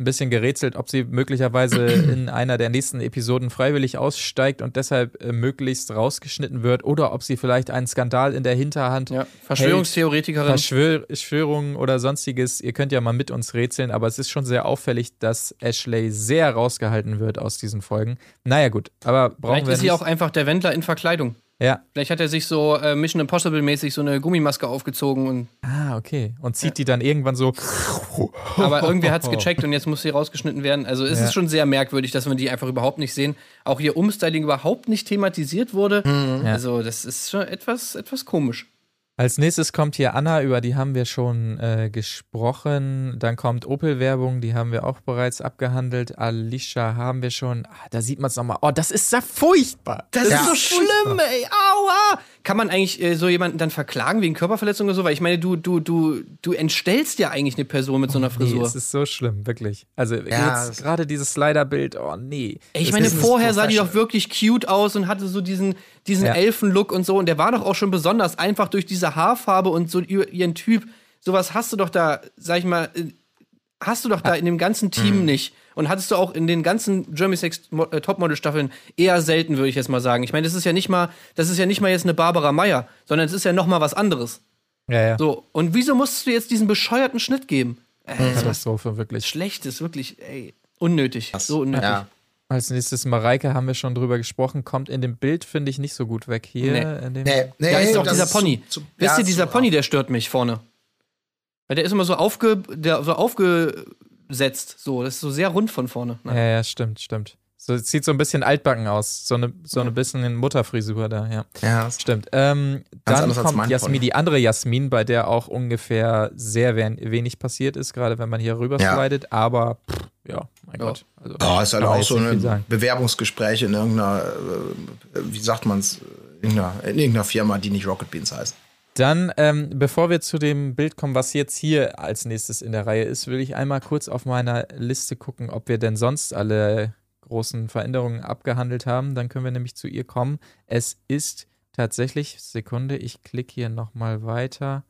ein bisschen gerätselt, ob sie möglicherweise in einer der nächsten Episoden freiwillig aussteigt und deshalb äh, möglichst rausgeschnitten wird oder ob sie vielleicht einen Skandal in der Hinterhand Ja, Verschwörungstheoretikerin. Verschwör Verschwörungen oder sonstiges. Ihr könnt ja mal mit uns rätseln, aber es ist schon sehr auffällig, dass Ashley sehr rausgehalten wird aus diesen Folgen. Naja, gut, aber brauchen Vielleicht wir ist sie auch einfach der Wendler in Verkleidung. Ja. Vielleicht hat er sich so äh, Mission Impossible-mäßig so eine Gummimaske aufgezogen und Ah, okay. Und zieht die dann irgendwann so. aber irgendwer hat es gecheckt und jetzt muss sie rausgeschnitten werden. Also es Ja. ist schon sehr merkwürdig, dass wir die einfach überhaupt nicht sehen. Auch ihr Umstyling überhaupt nicht thematisiert wurde. Ja. Also das ist schon etwas, etwas komisch. Als nächstes kommt hier Anna, über die haben wir schon äh, gesprochen. Dann kommt Opel-Werbung, die haben wir auch bereits abgehandelt. Alicia haben wir schon. Ah, da sieht man es nochmal. Oh, das ist ja furchtbar. Das Ja. ist so schlimm, ey. Aua! Kann man eigentlich äh, so jemanden dann verklagen wegen Körperverletzung oder so? Weil ich meine, du, du, du, du entstellst ja eigentlich eine Person mit so einer Nee, Frisur. es ist so schlimm, wirklich. Also Ja, jetzt gerade dieses Slider-Bild, oh nee. Ey, ich Das meine, vorher sah die doch wirklich cute aus und hatte so diesen, diesen Ja. Elfenlook und so. Und der war doch auch schon besonders einfach durch diese Haarfarbe und so ihr- ihren Typ. Sowas hast du doch da, sag ich mal, äh, hast du doch da in dem ganzen Team nicht. Und hattest du auch in den ganzen Germany Sex äh, Topmodel-Staffeln eher selten, würde ich jetzt mal sagen. Ich meine, das ist ja nicht mal, das ist ja nicht mal jetzt eine Barbara Meyer, sondern es ist ja noch mal was anderes. Ja, ja. So, und wieso musst du jetzt diesen bescheuerten Schnitt geben? Katastrophe, wirklich. Schlechtes, wirklich, ey, unnötig. So unnötig. Ja. Als nächstes Mareike haben wir schon drüber gesprochen, kommt in dem Bild, finde ich, nicht so gut weg. Hier Nee. in dem Nee, nee, Da ist auch das dieser ist Pony. zu- zu- Wisst ja, ihr, dieser Pony, der stört mich vorne. Weil der ist immer so, aufge, der, so aufgesetzt. So, das ist so sehr rund von vorne. Ja, ja, stimmt, stimmt. So, es sieht so ein bisschen altbacken aus. So eine, so eine bisschen Mutterfrisur da, ja. Ja, das- Stimmt. Ähm, dann kommt Jasmin, die andere Jasmin, bei der auch ungefähr sehr wen- wenig passiert ist, gerade wenn man hier rüber Ja. slidet. Aber pff, ja, mein Ja. Gott. Also, Ja, ist halt auch so ein. Bewerbungsgespräch in irgendeiner, äh, wie sagt man es, in in irgendeiner Firma, die nicht Rocket Beans heißt. Dann, ähm, bevor wir zu dem Bild kommen, was jetzt hier als nächstes in der Reihe ist, will ich einmal kurz auf meiner Liste gucken, ob wir denn sonst alle großen Veränderungen abgehandelt haben. Dann können wir nämlich zu ihr kommen. Es ist tatsächlich, Sekunde, ich klicke hier nochmal weiter.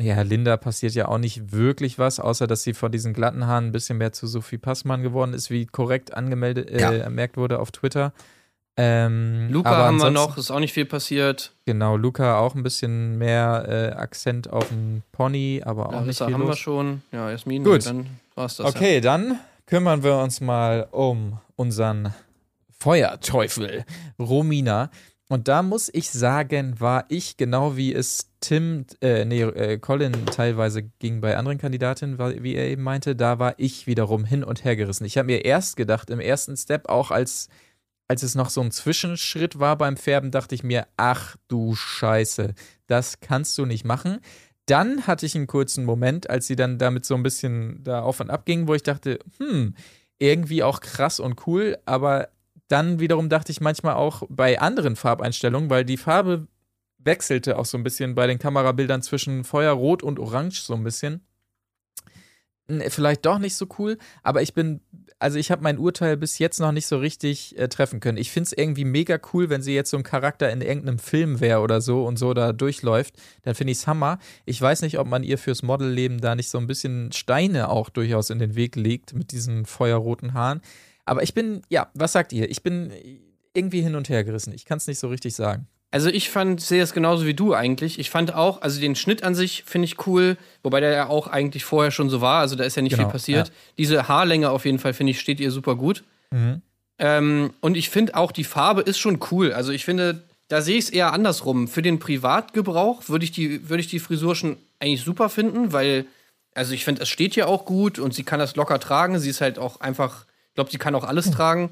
Ja, Linda passiert ja auch nicht wirklich was, außer dass sie vor diesen glatten Haaren ein bisschen mehr zu Sophie Passmann geworden ist, wie korrekt angemeldet, äh, Ja. ermerkt wurde auf Twitter. Ähm, Luca haben wir noch, ist auch nicht viel passiert. Genau, Luca auch ein bisschen mehr äh, Akzent auf dem Pony, aber auch nicht Larissa viel haben wir los. schon. Ja, Jasmin, Gut. dann war's das. Okay, dann kümmern wir uns mal um unseren Feuerteufel, Romina. Und da muss ich sagen, war ich genau wie es Tim, äh, nee, äh, Colin teilweise ging bei anderen Kandidatinnen, wie er eben meinte, da war ich wiederum hin und her gerissen. Ich habe mir erst gedacht, im ersten Step, auch als, als es noch so ein Zwischenschritt war beim Färben, dachte ich mir, ach du Scheiße, das kannst du nicht machen. Dann hatte ich einen kurzen Moment, als sie dann damit so ein bisschen da auf und ab ging, wo ich dachte, hm, irgendwie auch krass und cool, aber dann wiederum dachte ich manchmal auch bei anderen Farbeinstellungen, weil die Farbe wechselte auch so ein bisschen bei den Kamerabildern zwischen Feuerrot und Orange so ein bisschen. Vielleicht doch nicht so cool, aber ich bin, also ich habe mein Urteil bis jetzt noch nicht so richtig äh, treffen können. Ich finde es irgendwie mega cool, wenn sie jetzt so ein Charakter in irgendeinem Film wäre oder so und so da durchläuft, dann finde ich es Hammer. Ich weiß nicht, ob man ihr fürs Modelleben da nicht so ein bisschen Steine auch durchaus in den Weg legt mit diesen feuerroten Haaren. Aber ich bin, ja, was sagt ihr? Ich bin irgendwie hin und her gerissen. Ich kann es nicht so richtig sagen. Also ich fand, sehe es genauso wie du eigentlich. Ich fand auch, also den Schnitt an sich finde ich cool, wobei der ja auch eigentlich vorher schon so war, also da ist ja nicht Genau, viel passiert. ja. Diese Haarlänge auf jeden Fall, finde ich, steht ihr super gut. Mhm. Ähm, und ich finde auch, die Farbe ist schon cool. Also ich finde, da sehe ich es eher andersrum. Für den Privatgebrauch würde ich, die, würde ich die Frisur schon eigentlich super finden, weil, also ich finde, es steht ja auch gut und sie kann das locker tragen. Sie ist halt auch einfach, ich glaube, sie kann auch alles tragen.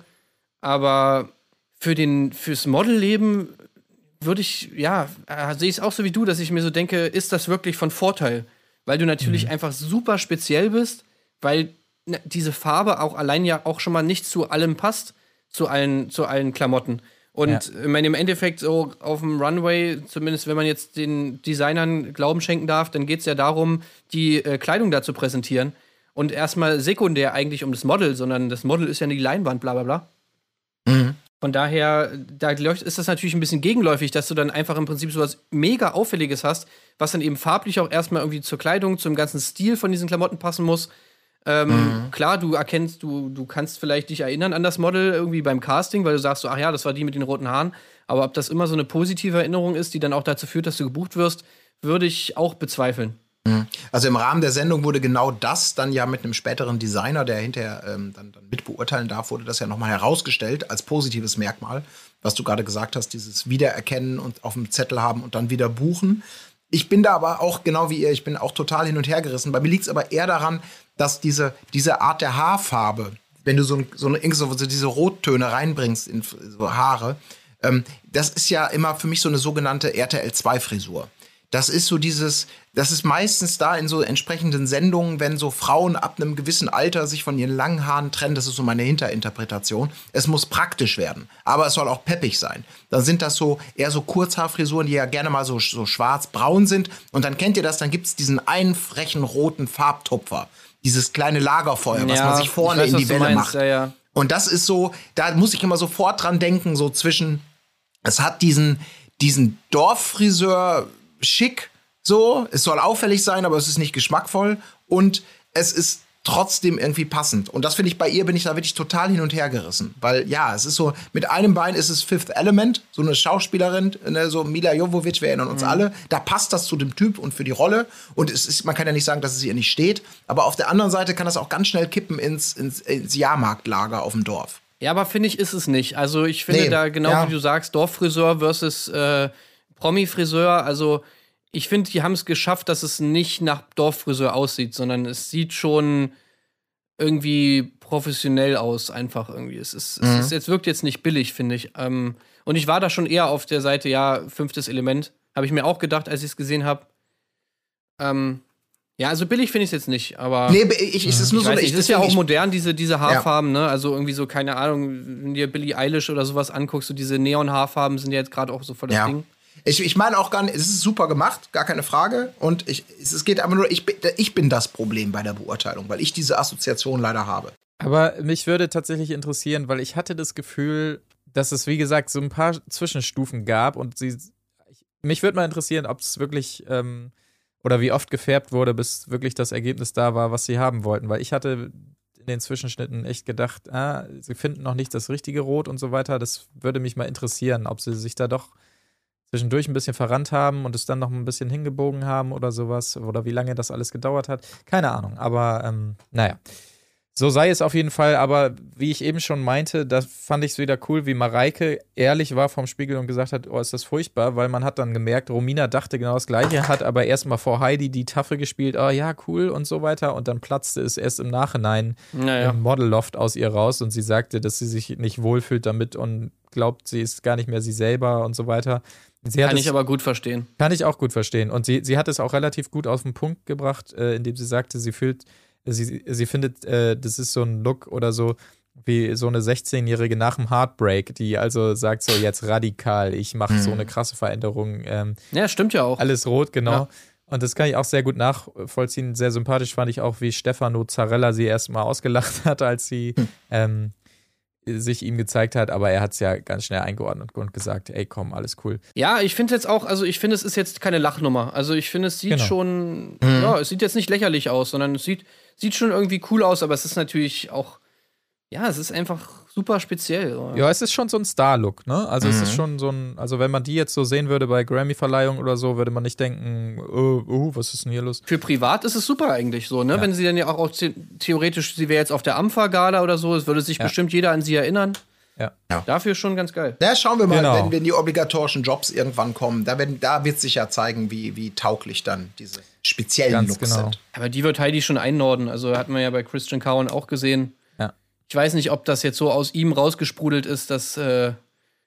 Aber für den, fürs Modelleben würde ich, ja, äh, sehe ich es auch so wie du, dass ich mir so denke, ist das wirklich von Vorteil? Weil du natürlich einfach super speziell bist, weil ne, diese Farbe auch allein ja auch schon mal nicht zu allem passt, zu allen, zu allen Klamotten. Und Ja. ich meine, im Endeffekt so auf dem Runway, zumindest wenn man jetzt den Designern Glauben schenken darf, dann geht es ja darum, die äh, Kleidung da zu präsentieren. Und erstmal sekundär eigentlich um das Model, sondern das Model ist ja die Leinwand, bla bla bla. Mhm. Von daher, da ist das natürlich ein bisschen gegenläufig, dass du dann einfach im Prinzip so was mega Auffälliges hast, was dann eben farblich auch erstmal irgendwie zur Kleidung, zum ganzen Stil von diesen Klamotten passen muss. Ähm, mhm. Klar, du erkennst, du, du kannst vielleicht dich erinnern an das Model irgendwie beim Casting, weil du sagst so, ach ja, das war die mit den roten Haaren. Aber ob das immer so eine positive Erinnerung ist, die dann auch dazu führt, dass du gebucht wirst, würde ich auch bezweifeln. Mhm. Also im Rahmen der Sendung wurde genau das dann ja mit einem späteren Designer, der hinterher ähm, dann, dann mit darf, wurde das ja nochmal herausgestellt als positives Merkmal, was du gerade gesagt hast, dieses Wiedererkennen und auf dem Zettel haben und dann wieder buchen. Ich bin da aber auch genau wie ihr, ich bin auch total hin und her gerissen. Bei mir liegt es aber eher daran, dass diese, diese Art der Haarfarbe, wenn du so, so, eine, so diese Rottöne reinbringst in so Haare, ähm, das ist ja immer für mich so eine sogenannte RTL2-Frisur. Das ist so dieses, das ist meistens da in so entsprechenden Sendungen, wenn so Frauen ab einem gewissen Alter sich von ihren langen Haaren trennen. Das ist so meine Hinterinterpretation. Es muss praktisch werden, aber es soll auch peppig sein. Dann sind das so eher so Kurzhaarfrisuren, die ja gerne mal so, so schwarz-braun sind. Und dann kennt ihr das, dann gibt es diesen einen frechen roten Farbtupfer. Dieses kleine Lagerfeuer, ja, was man sich vorne weiß, in die Welle meinst, macht. Ja, ja. Und das ist so, da muss ich immer sofort dran denken, so zwischen, es hat diesen, diesen Dorffriseur schick, so. Es soll auffällig sein, aber es ist nicht geschmackvoll. Und es ist trotzdem irgendwie passend. Und das finde ich bei ihr bin ich da wirklich total hin und her gerissen. Weil ja, es ist so, mit einem Bein ist es Fifth Element, so eine Schauspielerin, ne, so Mila Jovovic, wir erinnern uns mhm. alle. Da passt das zu dem Typ und für die Rolle. Und es ist, man kann ja nicht sagen, dass es ihr nicht steht. Aber auf der anderen Seite kann das auch ganz schnell kippen ins, ins, ins Jahrmarktlager auf dem Dorf. Ja, aber finde ich, ist es nicht. Also ich finde nee, da genau ja. wie du sagst, Dorffriseur versus äh, Promi-Friseur, also ich finde, die haben es geschafft, dass es nicht nach Dorffriseur aussieht, sondern es sieht schon irgendwie professionell aus, einfach irgendwie. Es, ist, mhm. es, ist, jetzt wirkt jetzt nicht billig, finde ich. Ähm, und ich war da schon eher auf der Seite, ja, fünftes Element. Habe ich mir auch gedacht, als ich es gesehen habe. Ähm, ja, also billig finde ich es jetzt nicht, aber. Nee, ich, ich, ist nur so, nicht, es ist ja auch modern, diese, diese Haarfarben, ja. ne? Also irgendwie so, keine Ahnung, wenn dir Billie Eilish oder sowas anguckst, so diese Neon-Haarfarben sind ja jetzt gerade auch so voll das ja. Ding. Ich, ich meine auch gar nicht, es ist super gemacht, gar keine Frage. Und ich, es geht aber nur, ich, ich bin das Problem bei der Beurteilung, weil ich diese Assoziation leider habe. Aber mich würde tatsächlich interessieren, weil ich hatte das Gefühl, dass es, wie gesagt, so ein paar Zwischenstufen gab und sie. mich würde mal interessieren, ob es wirklich ähm, oder wie oft gefärbt wurde, bis wirklich das Ergebnis da war, was sie haben wollten. Weil ich hatte in den Zwischenschnitten echt gedacht, ah, sie finden noch nicht das richtige Rot und so weiter. Das würde mich mal interessieren, ob sie sich da doch zwischendurch ein bisschen verrannt haben und es dann noch ein bisschen hingebogen haben oder sowas oder wie lange das alles gedauert hat. Keine Ahnung, aber ähm, naja. So sei es auf jeden Fall, aber wie ich eben schon meinte, da fand ich es wieder cool, wie Mareike ehrlich war vom Spiegel und gesagt hat, oh, ist das furchtbar, weil man hat dann gemerkt, Romina dachte genau das Gleiche, hat aber erstmal vor Heidi die Taffe gespielt, oh ja, cool und so weiter und dann platzte es erst im Nachhinein naja. im Modelloft aus ihr raus und sie sagte, dass sie sich nicht wohlfühlt damit und glaubt, sie ist gar nicht mehr sie selber und so weiter. Kann ich aber gut verstehen. Kann ich auch gut verstehen. Und sie, sie hat es auch relativ gut auf den Punkt gebracht, äh, indem sie sagte, sie fühlt, sie, sie findet, äh, das ist so ein Look oder so wie so eine 16-Jährige nach dem Heartbreak, die also sagt so jetzt radikal, ich mache mhm. so eine krasse Veränderung. Ähm, ja, stimmt ja auch. Alles rot, genau. Ja. Und das kann ich auch sehr gut nachvollziehen. Sehr sympathisch fand ich auch, wie Stefano Zarella sie erstmal ausgelacht hat, als sie hm. ähm, sich ihm gezeigt hat, aber er hat es ja ganz schnell eingeordnet und gesagt, ey, komm, alles cool. Ja, ich finde jetzt auch, also ich finde, es ist jetzt keine Lachnummer. Also ich finde, es sieht genau. schon, mhm. ja, es sieht jetzt nicht lächerlich aus, sondern es sieht, sieht schon irgendwie cool aus, aber es ist natürlich auch, ja, es ist einfach super speziell. Oder? Ja, es ist schon so ein Star-Look, ne? Also mhm. es ist mhm. schon so ein, also wenn man die jetzt so sehen würde bei Grammy-Verleihung oder so, würde man nicht denken, oh, oh, was ist denn hier los? Für privat ist es super eigentlich so, ne? Ja. Wenn sie dann ja auch, auch theoretisch, sie wäre jetzt auf der Ampha-Gala oder so, es würde sich ja. bestimmt jeder an sie erinnern. Ja. ja. Dafür schon ganz geil. Ja, schauen wir mal, genau. wenn, wenn die obligatorischen Jobs irgendwann kommen. Da, werden, da wird sich ja zeigen, wie, wie tauglich dann diese speziellen ganz Looks genau. sind. Aber die wird Heidi schon einnorden. Also hatten wir ja bei Christian Cowan auch gesehen. Ich weiß nicht, ob das jetzt so aus ihm rausgesprudelt ist, dass äh,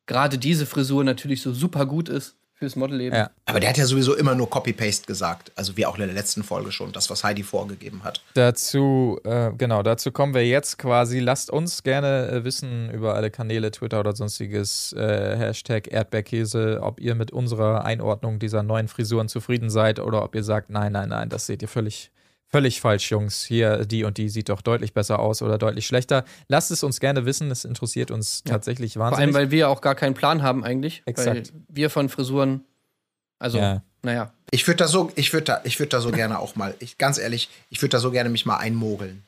gerade diese Frisur natürlich so super gut ist fürs Modelleben. Ja. Aber der hat ja sowieso immer nur Copy-Paste gesagt. Also wie auch in der letzten Folge schon, das, was Heidi vorgegeben hat. Dazu, äh, genau, dazu kommen wir jetzt quasi. Lasst uns gerne äh, wissen über alle Kanäle, Twitter oder sonstiges, äh, Hashtag Erdbeerkäse, ob ihr mit unserer Einordnung dieser neuen Frisuren zufrieden seid oder ob ihr sagt, nein, nein, nein, das seht ihr völlig völlig falsch, Jungs. Hier, die und die sieht doch deutlich besser aus oder deutlich schlechter. Lasst es uns gerne wissen, das interessiert uns tatsächlich Vor allem, wahnsinnig. weil wir auch gar keinen Plan haben eigentlich. Exakt. Weil wir von Frisuren, also, Ja. naja. Ich würde da so, ich würde da, ich würde da so gerne auch mal, ich, ganz ehrlich, ich würde da so gerne mich mal einmogeln.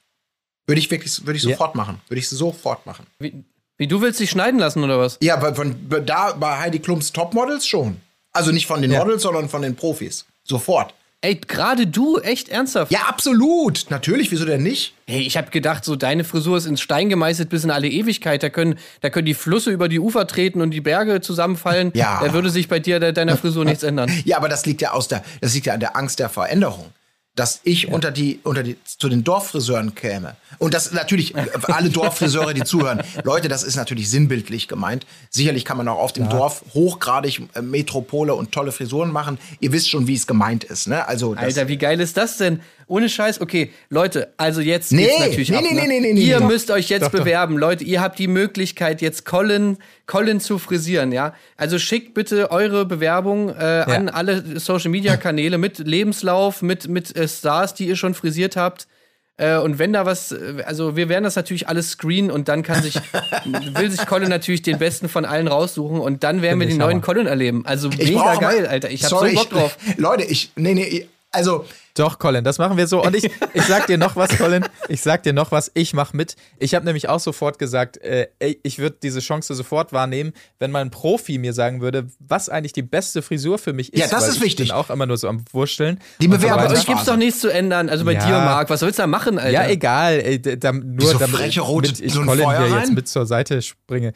Würde ich wirklich, würde ich Ja. sofort machen. Würde ich sofort machen. Wie, wie du willst dich schneiden lassen oder was? Ja, bei, von, da bei Heidi Klums Topmodels schon. Also nicht von den Ja. Models, sondern von den Profis. Sofort. Ey, gerade du, echt ernsthaft? Ja, absolut. Natürlich, wieso denn nicht? Hey, ich habe gedacht, so deine Frisur ist ins Stein gemeißelt bis in alle Ewigkeit. Da können, da können die Flüsse über die Ufer treten und die Berge zusammenfallen. Ja. Da würde sich bei dir de deiner Frisur nichts ändern. Ja, aber das liegt ja aus der, das liegt ja an der Angst der Veränderung. Dass ich unter die, unter die, zu den Dorffriseuren käme. Und das natürlich, alle Dorffriseure, die zuhören. Leute, das ist natürlich sinnbildlich gemeint. Sicherlich kann man auch auf dem Dorf hochgradig äh, Metropole und tolle Frisuren machen. Ihr wisst schon, wie es gemeint ist, ne? Also, Alter, wie geil ist das denn? Ohne Scheiß, okay, Leute, also jetzt Nee, geht's natürlich nee, ab, nee, ne? nee, nee, nee, Ihr nee. müsst euch jetzt bewerben, Leute. Ihr habt die Möglichkeit, jetzt Colin, Colin zu frisieren, ja? Also schickt bitte eure Bewerbung äh, an alle Social Media Kanäle mit Lebenslauf, mit mit äh, Stars, die ihr schon frisiert habt. Äh, und wenn da was, äh, also wir werden das natürlich alles screenen und dann kann sich, will sich Colin natürlich den besten von allen raussuchen und dann werden wir Finde den neuen. Colin erleben. Also ich mega geil, Alter. Ich hab Sorry, so Bock drauf. Ich, Leute, ich, nee, nee, also, Doch, Colin, das machen wir so. Und ich, ich sag dir noch was, Colin. Ich sag dir noch was. Ich mach mit. Ich habe nämlich auch sofort gesagt, äh, ey, ich würde diese Chance sofort wahrnehmen, wenn mal ein Profi mir sagen würde, was eigentlich die beste Frisur für mich ist. Ja, das weil ist ich wichtig. bin auch immer nur so am Wursteln. Die Und so euch gibt's doch nichts zu ändern. Also bei Ja. dir, Marc. Was sollst du da machen, Alter? Ja, egal. Ey, da, nur Wieso damit freche Rot damit ich so Colin Feuer hier jetzt rein? mit zur Seite springe.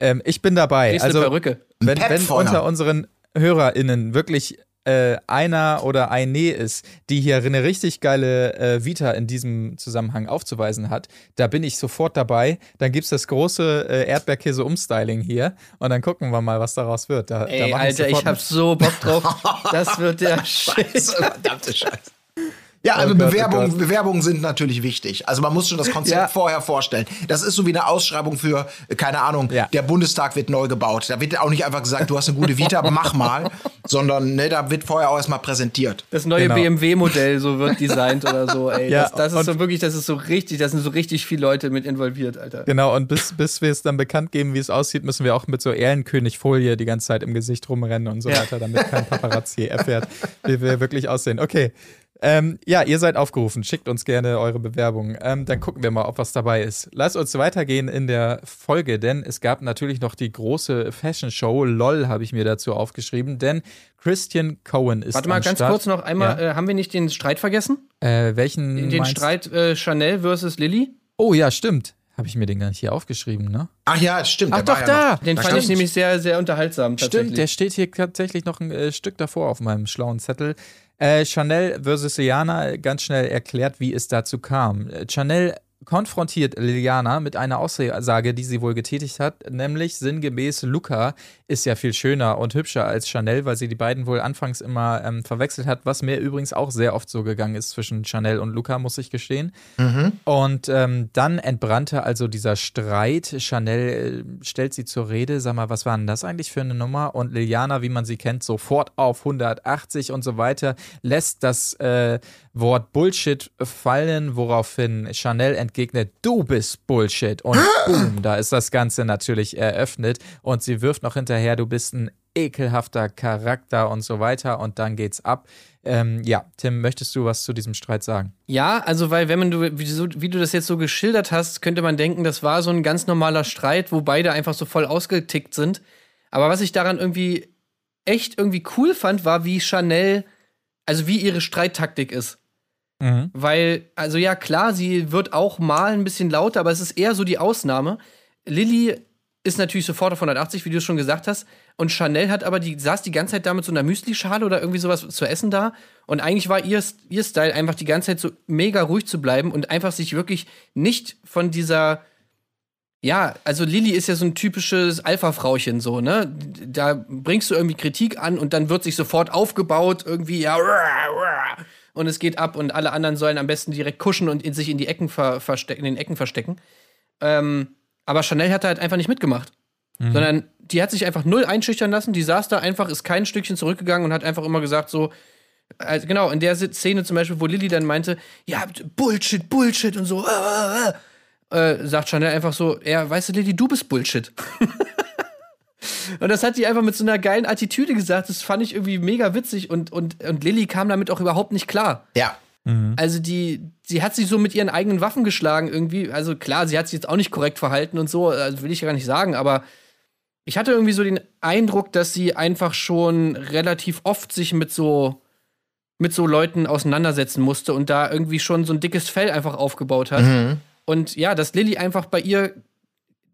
Ähm, ich bin dabei. Kriegst also, Perücke. wenn, wenn unter unseren HörerInnen wirklich äh, einer oder eine ist, die hier eine richtig geile äh, Vita in diesem Zusammenhang aufzuweisen hat, da bin ich sofort dabei. Dann gibt's das große äh, Erdbeerkäse-Umstyling hier und dann gucken wir mal, was daraus wird. Da, da Ey, mach Alter, sofort ich hab so Bock drauf. Das wird der Shit. Verdammte Scheiße. Ja, also Oh Gott, oh Bewerbungen, Gott. Bewerbungen sind natürlich wichtig. Also man muss schon das Konzept Ja. vorher vorstellen. Das ist so wie eine Ausschreibung für, äh, keine Ahnung, Ja. der Bundestag wird neu gebaut. Da wird auch nicht einfach gesagt, du hast eine gute Vita, mach mal, sondern ne, da wird vorher auch erstmal präsentiert. Das neue Genau. BMW-Modell so wird designt oder so, ey. Ja, das, das ist so wirklich, das ist so richtig, da sind so richtig viele Leute mit involviert, Alter. Genau, und bis, bis wir es dann bekannt geben, wie es aussieht, müssen wir auch mit so Ehrenkönig-Folie die ganze Zeit im Gesicht rumrennen und so weiter, damit kein Paparazzi erfährt, wie wir wirklich aussehen. Okay. Ähm, ja, ihr seid aufgerufen. Schickt uns gerne eure Bewerbung. Ähm, dann gucken wir mal, ob was dabei ist. Lasst uns weitergehen in der Folge, denn es gab natürlich noch die große Fashion Show. LOL habe ich mir dazu aufgeschrieben, denn Christian Cohen ist Warte mal ganz Start. kurz noch einmal, Ja. äh, haben wir nicht den Streit vergessen? Äh, welchen Den meinst- Streit äh, Chanel versus Lilly? Oh ja, stimmt. Habe ich mir den gar nicht hier aufgeschrieben, ne? Ach ja, stimmt. Ach der war doch, ja da. Noch. Den Da fand stand- ich nämlich sehr, sehr unterhaltsam. Tatsächlich. Stimmt, der steht hier tatsächlich noch ein äh, Stück davor auf meinem schlauen Zettel. Äh, Chanel versus Liliana, ganz schnell erklärt, wie es dazu kam. Äh, Chanel konfrontiert Liliana mit einer Aussage, die sie wohl getätigt hat, nämlich sinngemäß, Luca ist ja viel schöner und hübscher als Chanel, weil sie die beiden wohl anfangs immer ähm, verwechselt hat, was mir übrigens auch sehr oft so gegangen ist zwischen Chanel und Luca, muss ich gestehen. Und ähm, dann entbrannte also dieser Streit. Chanel äh, stellt sie zur Rede. Sag mal, was war denn das eigentlich für eine Nummer? Und Liliana, wie man sie kennt, sofort auf 180 und so weiter, lässt das äh, Wort Bullshit fallen, woraufhin Chanel entgegnet, du bist Bullshit. Und boom, da ist das Ganze natürlich eröffnet. Und sie wirft noch hinterher, du bist ein ekelhafter Charakter und so weiter. Und dann geht's ab. Ähm, ja, Tim, möchtest du was zu diesem Streit sagen? Ja, also weil wenn man du wie, so, wie du das jetzt so geschildert hast, könnte man denken, das war so ein ganz normaler Streit, wo beide einfach so voll ausgetickt sind. Aber was ich daran irgendwie echt irgendwie cool fand, war wie Chanel, also wie ihre Streittaktik ist. Mhm. Weil, also ja, klar, sie wird auch mal ein bisschen lauter, aber es ist eher so die Ausnahme. Lilly ist natürlich sofort auf 180, wie du schon gesagt hast. Und Chanel hat aber, die saß die ganze Zeit da mit so einer Müslischale oder irgendwie sowas zu essen da. Und eigentlich war ihr, ihr Style einfach die ganze Zeit so mega ruhig zu bleiben und einfach sich wirklich nicht von dieser. Ja, also Lilly ist ja so ein typisches Alpha-Frauchen, so, ne? Da bringst du irgendwie Kritik an und dann wird sich sofort aufgebaut, irgendwie, ja, und es geht ab und alle anderen sollen am besten direkt kuschen und in sich in die Ecken ver verstecken, in den Ecken verstecken. Ähm, aber Chanel hat da halt einfach nicht mitgemacht. Sondern die hat sich einfach null einschüchtern lassen. Die saß da einfach, ist kein Stückchen zurückgegangen und hat einfach immer gesagt so, Also genau, in der Szene zum Beispiel, wo Lilly dann meinte, ja, Bullshit, Bullshit und so, äh, äh, äh, sagt Chanel einfach so, ja, weißt du, Lilly, du bist Bullshit. und das hat die einfach mit so einer geilen Attitüde gesagt, das fand ich irgendwie mega witzig und, und, und Lilly kam damit auch überhaupt nicht klar. Ja. Also die, sie hat sich so mit ihren eigenen Waffen geschlagen irgendwie. Also klar, sie hat sich jetzt auch nicht korrekt verhalten und so, also will ich ja gar nicht sagen, aber ich hatte irgendwie so den Eindruck, dass sie einfach schon relativ oft sich mit so mit so Leuten auseinandersetzen musste und da irgendwie schon so ein dickes Fell einfach aufgebaut hat. Mhm. Und ja, dass Lilly einfach bei ihr,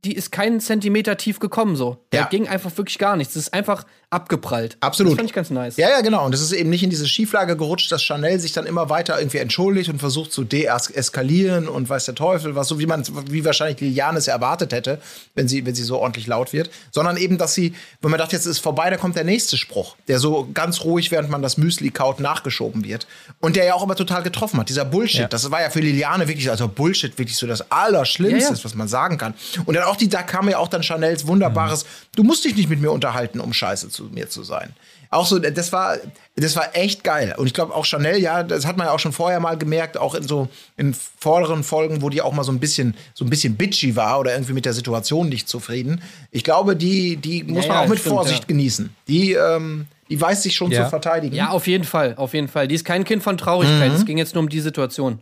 die ist keinen Zentimeter tief gekommen so. Da Ja. ging einfach wirklich gar nichts. Das ist einfach abgeprallt. Absolut. Das fand ich ganz nice. Ja, ja, genau. Und es ist eben nicht in diese Schieflage gerutscht, dass Chanel sich dann immer weiter irgendwie entschuldigt und versucht zu deeskalieren und weiß der Teufel was, so wie man, wie wahrscheinlich Liliane es erwartet hätte, wenn sie, wenn sie so ordentlich laut wird. Sondern eben, dass sie, wenn man dachte, jetzt ist vorbei, da kommt der nächste Spruch, der so ganz ruhig, während man das Müsli kaut, nachgeschoben wird. Und der ja auch immer total getroffen hat. Dieser Bullshit. Ja. Das war ja für Liliane wirklich, also Bullshit wirklich so das Allerschlimmste, Ja, ja. was man sagen kann. Und dann auch die, da kam ja auch dann Chanels wunderbares, du musst dich nicht mit mir unterhalten, um scheiße zu mir zu sein. Auch so, das war, das war echt geil. Und ich glaube auch Chanel, ja, das hat man ja auch schon vorher mal gemerkt, auch in so in vorderen Folgen, wo die auch mal so ein bisschen, so ein bisschen bitchy war oder irgendwie mit der Situation nicht zufrieden. Ich glaube, die, die muss Ja, man ja, auch mit stimmt, Vorsicht ja. genießen. Die, ähm, die weiß sich schon zu verteidigen. Ja, auf jeden Fall, auf jeden Fall. Die ist kein Kind von Traurigkeit. Mhm. Es ging jetzt nur um die Situation.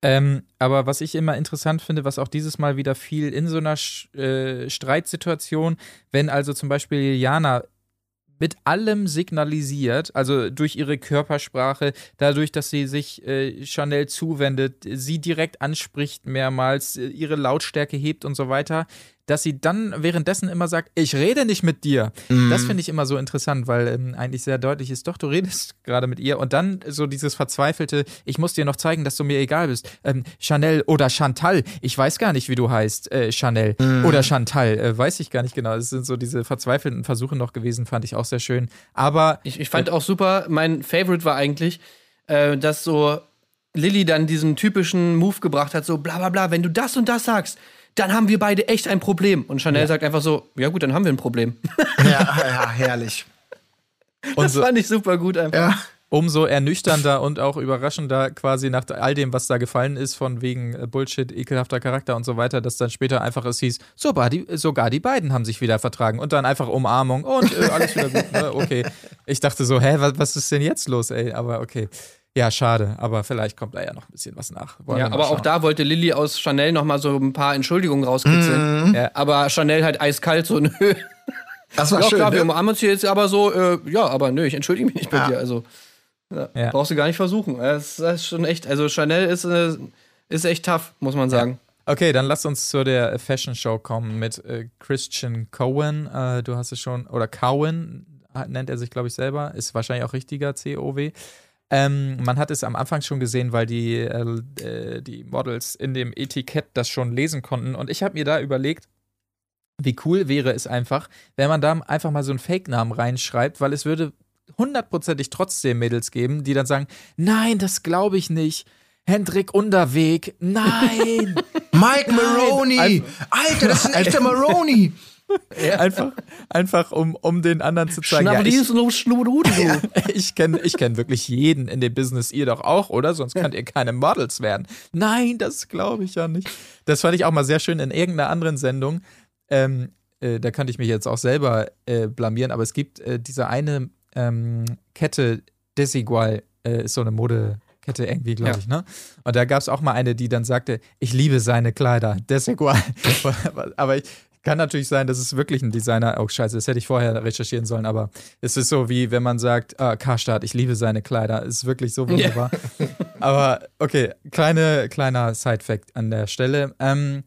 Ähm, aber was ich immer interessant finde, was auch dieses Mal wieder viel in so einer Sch äh, Streitsituation, wenn also zum Beispiel Liliana mit allem signalisiert, also durch ihre Körpersprache, dadurch, dass sie sich äh, Chanel zuwendet, sie direkt anspricht mehrmals, äh, ihre Lautstärke hebt und so weiter, dass sie dann währenddessen immer sagt, ich rede nicht mit dir. Das finde ich immer so interessant, weil ähm, eigentlich sehr deutlich ist, doch, du redest gerade mit ihr. Und dann so dieses verzweifelte, ich muss dir noch zeigen, dass du mir egal bist. Ähm, Chanel oder Chantal, ich weiß gar nicht, wie du heißt, äh, Chanel oder Chantal, äh, weiß ich gar nicht genau. Es sind so diese verzweifelten Versuche noch gewesen, fand ich auch sehr schön. Aber Ich, ich fand auch super, mein Favorite war eigentlich, äh, dass so Lilly dann diesen typischen Move gebracht hat, so bla bla bla, wenn du das und das sagst, dann haben wir beide echt ein Problem. Und Chanel sagt einfach so, ja gut, dann haben wir ein Problem. ja, ja herrlich. Das fand ich super gut einfach. Ja. umso ernüchternder und auch überraschender quasi nach all dem, was da gefallen ist, von wegen äh, Bullshit, ekelhafter Charakter und so weiter, dass dann später einfach es hieß, sogar die, sogar die beiden haben sich wieder vertragen und dann einfach Umarmung und äh, alles wieder gut, ne? okay. Ich dachte so, hä, was, was ist denn jetzt los, ey, aber okay. Ja, schade, aber vielleicht kommt da ja noch ein bisschen was nach. Wollen Ja, wir aber auch da wollte Lilly aus Chanel noch mal so ein paar Entschuldigungen rauskitzeln. Ja. Aber Chanel halt eiskalt so, nö. Das war Ja, schön. klar, wir ne? umarmen uns hier jetzt aber so, äh, ja, aber nö, ich entschuldige mich nicht bei Ja. dir. Also, ja, Ja. brauchst du gar nicht versuchen. Das, das ist schon echt, also Chanel ist, äh, ist echt tough, muss man sagen. Okay, dann lass uns zu der Fashion Show kommen mit äh, Christian Cohen. Äh, du hast es schon, oder Cowen hat- nennt er sich, glaube ich, selber. Ist wahrscheinlich auch richtiger C-O-W. Ähm, man hat es am Anfang schon gesehen, weil die, äh, äh, die Models in dem Etikett das schon lesen konnten. Und ich habe mir da überlegt, wie cool wäre es einfach, wenn man da einfach mal so einen Fake-Namen reinschreibt, weil es würde hundertprozentig trotzdem Mädels geben, die dann sagen, nein, das glaube ich nicht. Hendrik Unterweg, nein. Mike Maroney! Einfach- Alter, das ist ein echter Maroney! einfach, einfach um, um den anderen zu zeigen. Ja, ich du. ich kenne ich kenn wirklich jeden in dem Business, ihr doch auch, oder? Sonst könnt ihr keine Models werden. Nein, das glaube ich ja nicht. Das fand ich auch mal sehr schön in irgendeiner anderen Sendung. Ähm, äh, da könnte ich mich jetzt auch selber äh, blamieren, aber es gibt äh, diese eine ähm, Kette, Desigual, äh, ist so eine Modekette irgendwie, glaube Ja. ich, ne? Und da gab es auch mal eine, die dann sagte, ich liebe seine Kleider, Desigual. aber ich, kann natürlich sein, dass es wirklich ein Designer, oh scheiße, das hätte ich vorher recherchieren sollen, aber es ist so wie, wenn man sagt, ah, Karstadt, ich liebe seine Kleider, ist wirklich so wunderbar. aber okay, kleine, kleiner Side-Fact an der Stelle. Ähm,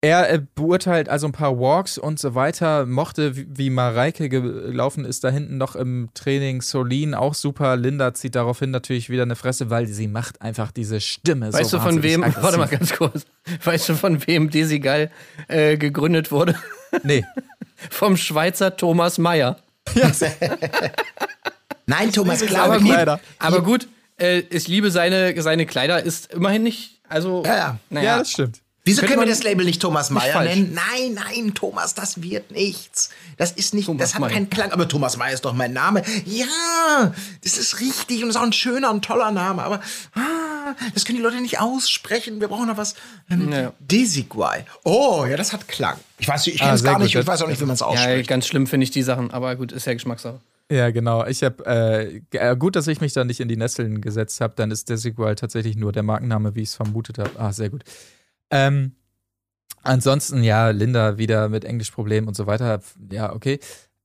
er äh, beurteilt also ein paar Walks und so weiter, mochte, wie, wie Mareike gelaufen ist, da hinten noch im Training. Solin auch super. Linda zieht daraufhin natürlich wieder eine Fresse, weil sie macht einfach diese Stimme Weißt so du von wem, aggressiv. warte mal ganz kurz, weißt du von wem Desigal äh, gegründet wurde? Nee. Vom Schweizer Thomas Mayer. Nein, Thomas, klar. aber gut, aber gut äh, ich liebe seine, seine Kleider, ist immerhin nicht, also, Ja, ja. naja. Ja, das stimmt. Wieso können wir das Label nicht Thomas Mayer falsch. nennen? Nein, nein, Thomas, das wird nichts. Das ist nicht, Thomas das hat Mayer. keinen Klang. Aber Thomas Mayer ist doch mein Name. Ja, das ist richtig und ist auch ein schöner und toller Name. Aber ah, das können die Leute nicht aussprechen. Wir brauchen noch was. Ähm, Ja. Desigual. Oh, ja, das hat Klang. Ich weiß, ich kenne Ah, es sehr gar gut. nicht. Ich weiß auch nicht, wie man es Ja, ausspricht. ganz schlimm finde ich die Sachen, aber gut, ist ja Geschmackssache. Ja, genau. Ich habe äh, äh, gut, dass ich mich da nicht in die Nesseln gesetzt habe. Dann ist Desigual tatsächlich nur der Markenname, wie ich es vermutet habe. Ah, sehr gut. Ähm, ansonsten, ja, Linda wieder mit Englischproblemen und so weiter. Ja, okay.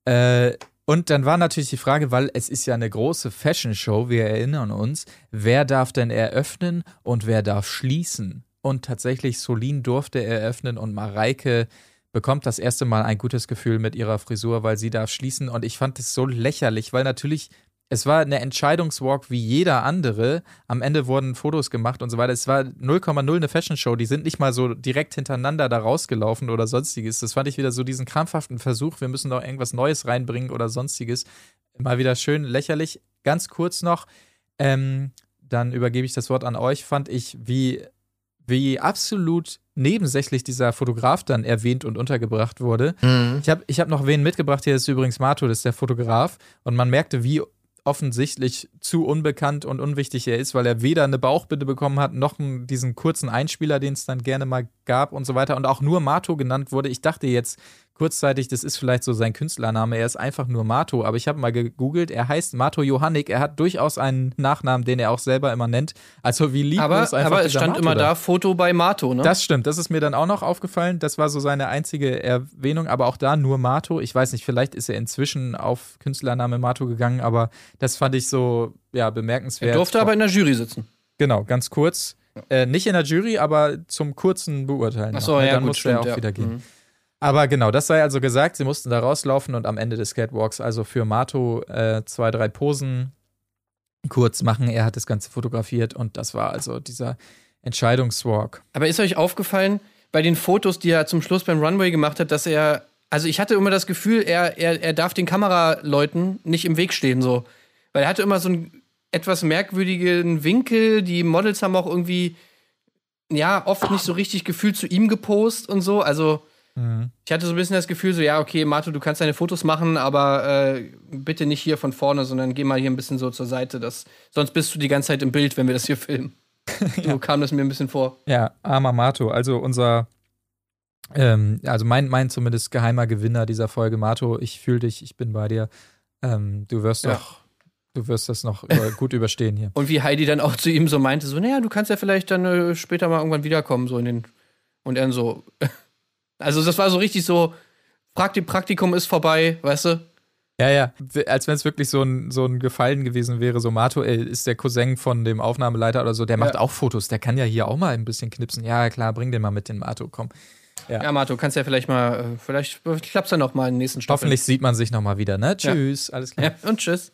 Äh, und dann war natürlich die Frage, weil es ist ja eine große Fashion-Show, wir erinnern uns, wer darf denn eröffnen und wer darf schließen? Und tatsächlich, Solin durfte eröffnen und Mareike bekommt das erste Mal ein gutes Gefühl mit ihrer Frisur, weil sie darf schließen. Und ich fand es so lächerlich, weil natürlich, es war eine Entscheidungswalk wie jeder andere. Am Ende wurden Fotos gemacht und so weiter. Es war 0,0 eine Fashion-Show. Die sind nicht mal so direkt hintereinander da rausgelaufen oder sonstiges. Das fand ich wieder so diesen krampfhaften Versuch, wir müssen noch irgendwas Neues reinbringen oder sonstiges. Mal wieder schön lächerlich. Ganz kurz noch, ähm, dann übergebe ich das Wort an euch, fand ich, wie wie absolut nebensächlich dieser Fotograf dann erwähnt und untergebracht wurde. Ich habe ich hab noch wen mitgebracht, hier ist übrigens Mato, das ist der Fotograf. Und man merkte, wie offensichtlich zu unbekannt und unwichtig er ist, weil er weder eine Bauchbinde bekommen hat, noch diesen kurzen Einspieler, den es dann gerne mal gab und so weiter. Und auch nur Mato genannt wurde. Ich dachte jetzt kurzzeitig, das ist vielleicht so sein Künstlername. Er ist einfach nur Mato. Aber ich habe mal gegoogelt, er heißt Mato Johannik. Er hat durchaus einen Nachnamen, den er auch selber immer nennt. Also wie lieb Aber, ist einfach aber es stand Mato immer da, Foto bei Mato, ne? das stimmt, das ist mir dann auch noch aufgefallen. Das war so seine einzige Erwähnung, aber auch da nur Mato. Ich weiß nicht, vielleicht ist er inzwischen auf Künstlername Mato gegangen, aber das fand ich so ja, bemerkenswert. er durfte aber in der Jury sitzen. Genau, ganz kurz. Äh, nicht in der Jury, aber zum kurzen Beurteilen. Ach so, noch, ne? ja, Dann gut, musste er stimmt, auch ja. wieder gehen. Mhm. Aber genau, das sei also gesagt, sie mussten da rauslaufen und am Ende des Catwalks also für Mato äh, zwei, drei Posen kurz machen. Er hat das Ganze fotografiert und das war also dieser Entscheidungswalk. Aber ist euch aufgefallen, bei den Fotos, die er zum Schluss beim Runway gemacht hat, dass er, also ich hatte immer das Gefühl, er, er, er darf den Kameraleuten nicht im Weg stehen, so. Weil er hatte immer so einen etwas merkwürdigen Winkel, die Models haben auch irgendwie, ja, oft nicht so richtig gefühlt zu ihm gepost und so, also. Ich hatte so ein bisschen das Gefühl, so, ja, okay, Mato, du kannst deine Fotos machen, aber äh, bitte nicht hier von vorne, sondern geh mal hier ein bisschen so zur Seite. Das, sonst bist du die ganze Zeit im Bild, wenn wir das hier filmen. So kam das mir ein bisschen vor. Ja, armer Mato, also unser, ähm, also mein, mein zumindest geheimer Gewinner dieser Folge, Mato, ich fühle dich, ich bin bei dir. Ähm, du wirst Ja. doch, du wirst das noch gut überstehen hier. Und wie Heidi dann auch zu ihm so meinte, so, naja, du kannst ja vielleicht dann äh, später mal irgendwann wiederkommen, so in den. Und er dann so. Also, das war so richtig so, Prakti Praktikum ist vorbei, weißt du? Ja, ja, als wenn es wirklich so ein, so ein Gefallen gewesen wäre. So, Mato ey, ist der Cousin von dem Aufnahmeleiter oder so, der macht Ja. auch Fotos, der kann ja hier auch mal ein bisschen knipsen. Ja, klar, bring den mal mit, den Mato, komm. Ja, Mato, kannst ja vielleicht mal, äh, vielleicht klappt's ja noch mal in den nächsten Staffeln. Hoffentlich sieht man sich nochmal wieder, ne? Tschüss, alles klar. Ja, und tschüss.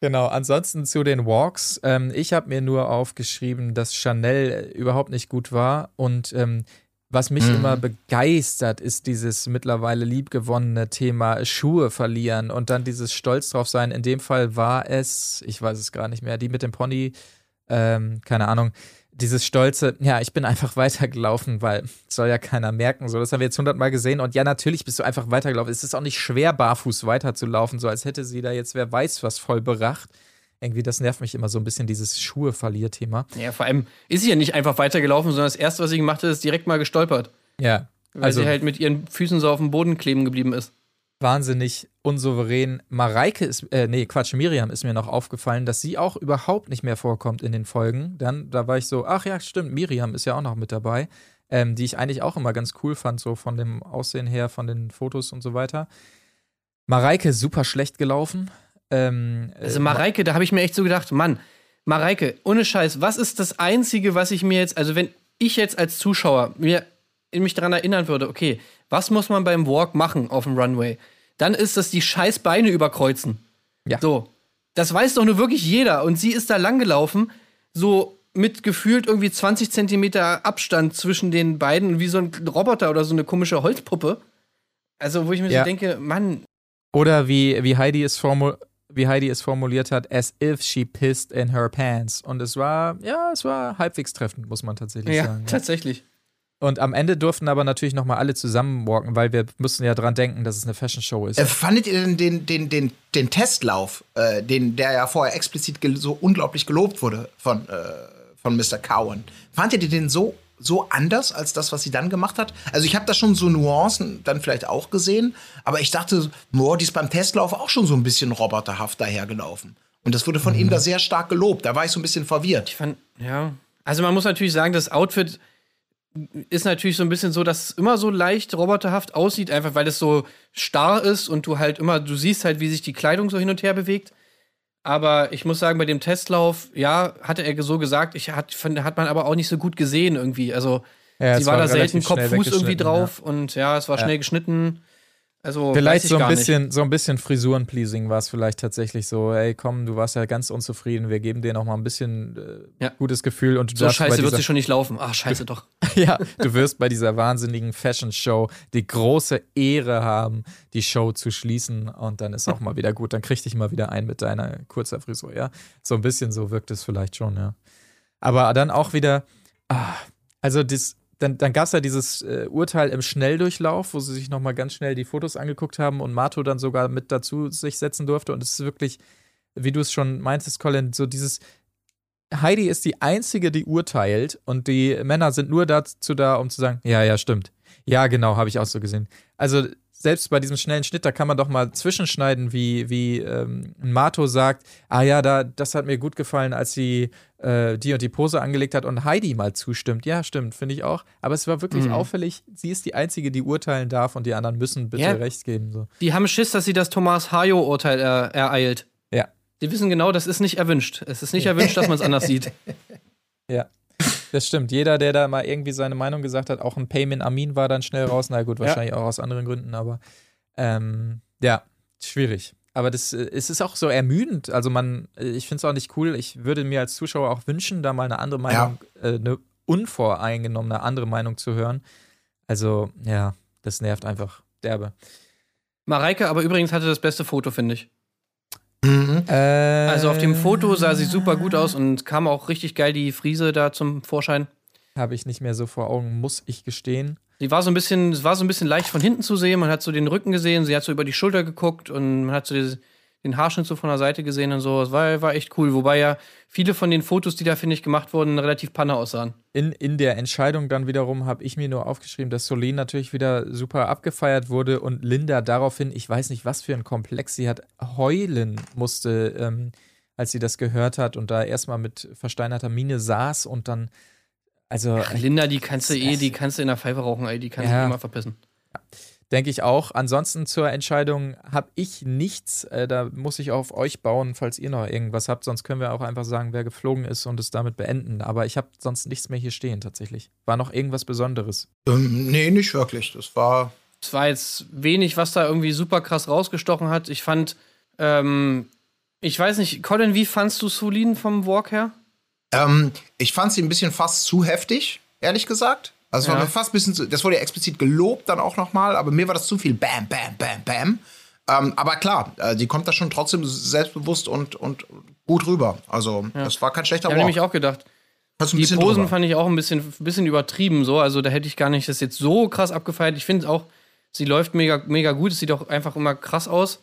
Genau, ansonsten zu den Walks. Ähm, ich habe mir nur aufgeschrieben, dass Chanel äh, überhaupt nicht gut war. Und ähm, was mich immer begeistert, ist dieses mittlerweile liebgewonnene Thema Schuhe verlieren und dann dieses Stolz drauf sein. In dem Fall war es, ich weiß es gar nicht mehr, die mit dem Pony, ähm, keine Ahnung, dieses stolze, ja, ich bin einfach weitergelaufen, weil soll ja keiner merken. So, das haben wir jetzt hundertmal gesehen. Und ja, natürlich bist du einfach weitergelaufen. Es ist auch nicht schwer, barfuß weiterzulaufen, so als hätte sie da jetzt wer weiß was vollbracht. Irgendwie, das nervt mich immer so ein bisschen, dieses Schuhe-Verlier-Thema. Ja, vor allem ist sie ja nicht einfach weitergelaufen, sondern das erste, was sie gemacht hat, ist direkt mal gestolpert. Ja, Weil also sie halt mit ihren Füßen so auf dem Boden kleben geblieben ist. wahnsinnig unsouverän. Mareike ist, äh, nee, Quatsch, Miriam ist mir noch aufgefallen, dass sie auch überhaupt nicht mehr vorkommt in den Folgen. Dann, da war ich so, ach ja, stimmt, Miriam ist ja auch noch mit dabei, ähm, die ich eigentlich auch immer ganz cool fand, so von dem Aussehen her, von den Fotos und so weiter. Mareike super schlecht gelaufen. Ähm, Also äh, Mareike, da habe ich mir echt so gedacht, Mann, Mareike, ohne Scheiß, was ist das Einzige, was ich mir jetzt, also wenn ich jetzt als Zuschauer mir mich daran erinnern würde, okay, was muss man beim Walk machen auf dem Runway? Dann ist das die scheiß Beine überkreuzen. Ja. So. Das weiß doch nur wirklich jeder. Und sie ist da langgelaufen, so mit gefühlt irgendwie 20 Zentimeter Abstand zwischen den beiden, wie so ein Roboter oder so eine komische Holzpuppe. Also, wo ich mir Ja. so denke, Mann, Oder wie, wie, Heidi es formu wie Heidi es formuliert hat, as if she pissed in her pants. Und es war, ja, es war halbwegs treffend, muss man tatsächlich ja, sagen. Ja. tatsächlich. Und am Ende durften aber natürlich nochmal alle zusammen walken, weil wir mussten ja dran denken, dass es eine Fashion Show ist. Äh, fandet ihr denn den, den, den, den Testlauf, äh, den, der ja vorher explizit so unglaublich gelobt wurde von, äh, von Mr. Cowan, fandet ihr den so, so anders als das, was sie dann gemacht hat? Also ich habe da schon so Nuancen dann vielleicht auch gesehen, aber ich dachte, boah, die ist beim Testlauf auch schon so ein bisschen roboterhaft dahergelaufen. Und das wurde von mhm. ihm da sehr stark gelobt. Da war ich so ein bisschen verwirrt. Ich fand, ja. Also man muss natürlich sagen, das Outfit ist natürlich so ein bisschen so, dass es immer so leicht roboterhaft aussieht, einfach weil es so starr ist und du halt immer, du siehst halt, wie sich die Kleidung so hin und her bewegt. Aber ich muss sagen, bei dem Testlauf, ja, hatte er so gesagt, ich hat, hat man aber auch nicht so gut gesehen irgendwie. Also ja, sie war, war da selten Kopf, Fuß irgendwie drauf ja. und ja, es war schnell geschnitten. Also vielleicht so ein bisschen, nicht. so ein bisschen Frisuren-pleasing war es vielleicht tatsächlich so. Ey, komm, du warst ja ganz unzufrieden. Wir geben dir noch mal ein bisschen äh, ja. gutes Gefühl und du so scheiße wird sie schon nicht laufen. Ach scheiße doch. ja, du wirst bei dieser wahnsinnigen Fashion Show die große Ehre haben, die Show zu schließen und dann ist auch mal wieder gut. Dann krieg dich mal wieder ein mit deiner kurzer Frisur. Ja, so ein bisschen so wirkt es vielleicht schon. Ja, aber dann auch wieder. Ah, also das dann, dann gab es ja dieses äh, Urteil im Schnelldurchlauf, wo sie sich nochmal ganz schnell die Fotos angeguckt haben und Mato dann sogar mit dazu sich setzen durfte. Und es ist wirklich, wie du es schon meintest, Colin, so dieses Heidi ist die Einzige, die urteilt und die Männer sind nur dazu da, um zu sagen, ja, ja, stimmt. Ja, genau, habe ich auch so gesehen. Also selbst bei diesem schnellen Schnitt, da kann man doch mal zwischenschneiden, wie, wie ähm, Mato sagt, ah ja, da, das hat mir gut gefallen, als sie äh, die und die Pose angelegt hat und Heidi mal zustimmt. Ja, stimmt, finde ich auch. Aber es war wirklich mhm. auffällig, sie ist die Einzige, die urteilen darf und die anderen müssen bitte ja. recht geben. So. Die haben Schiss, dass sie das Thomas Hayo-Urteil er, ereilt. Ja. Die wissen genau, das ist nicht erwünscht. Es ist nicht erwünscht, dass man es anders sieht. Ja. Das stimmt. Jeder, der da mal irgendwie seine Meinung gesagt hat, auch ein Payment Amin war dann schnell raus. Na gut, wahrscheinlich ja. auch aus anderen Gründen, aber ähm, ja, schwierig. Aber das, äh, es ist auch so ermüdend. Also man, äh, ich finde es auch nicht cool. Ich würde mir als Zuschauer auch wünschen, da mal eine andere Meinung, ja. äh, eine unvoreingenommene andere Meinung zu hören. Also ja, das nervt einfach derbe. Mareike aber übrigens hatte das beste Foto, finde ich. Mhm. Äh, also auf dem Foto sah sie super gut aus und kam auch richtig geil die Friese da zum Vorschein. Habe ich nicht mehr so vor Augen, muss ich gestehen. Sie war so ein bisschen, es war so ein bisschen leicht von hinten zu sehen. Man hat so den Rücken gesehen, sie hat so über die Schulter geguckt und man hat so dieses, den Haarschnitt so von der Seite gesehen und so. Es war, war echt cool. Wobei ja viele von den Fotos, die da, finde ich, gemacht wurden, relativ panne aussahen. In, in der Entscheidung dann wiederum habe ich mir nur aufgeschrieben, dass Solene natürlich wieder super abgefeiert wurde und Linda daraufhin, ich weiß nicht, was für ein Komplex sie hat, heulen musste, ähm, als sie das gehört hat und da erstmal mit versteinerter Miene saß und dann. Also, Ach, Linda, die kannst du eh, die kannst du in der Pfeife rauchen, ey, die kannst du ja. immer verpissen. Ja. Denke ich auch. Ansonsten zur Entscheidung habe ich nichts. Äh, da muss ich auf euch bauen, falls ihr noch irgendwas habt. Sonst können wir auch einfach sagen, wer geflogen ist und es damit beenden. Aber ich habe sonst nichts mehr hier stehen tatsächlich. War noch irgendwas Besonderes? Ähm, nee, nicht wirklich. Das war. Es war jetzt wenig, was da irgendwie super krass rausgestochen hat. Ich fand, ähm, ich weiß nicht, Colin, wie fandst du Sulin vom Walk her? Ähm, ich fand sie ein bisschen fast zu heftig, ehrlich gesagt. Also es war mir fast ein bisschen zu, das wurde ja explizit gelobt dann auch nochmal, aber mir war das zu viel Bam, Bam, Bam, Bam. Ähm, aber klar, äh, die kommt da schon trotzdem selbstbewusst und, und gut rüber. Also ja. das war kein schlechter Walk. Ich habe nämlich auch gedacht. Die Posen drüber. fand ich auch ein bisschen, bisschen übertrieben so. Also da hätte ich gar nicht das jetzt so krass abgefeiert. Ich finde auch, sie läuft mega, mega gut. Es sieht auch einfach immer krass aus.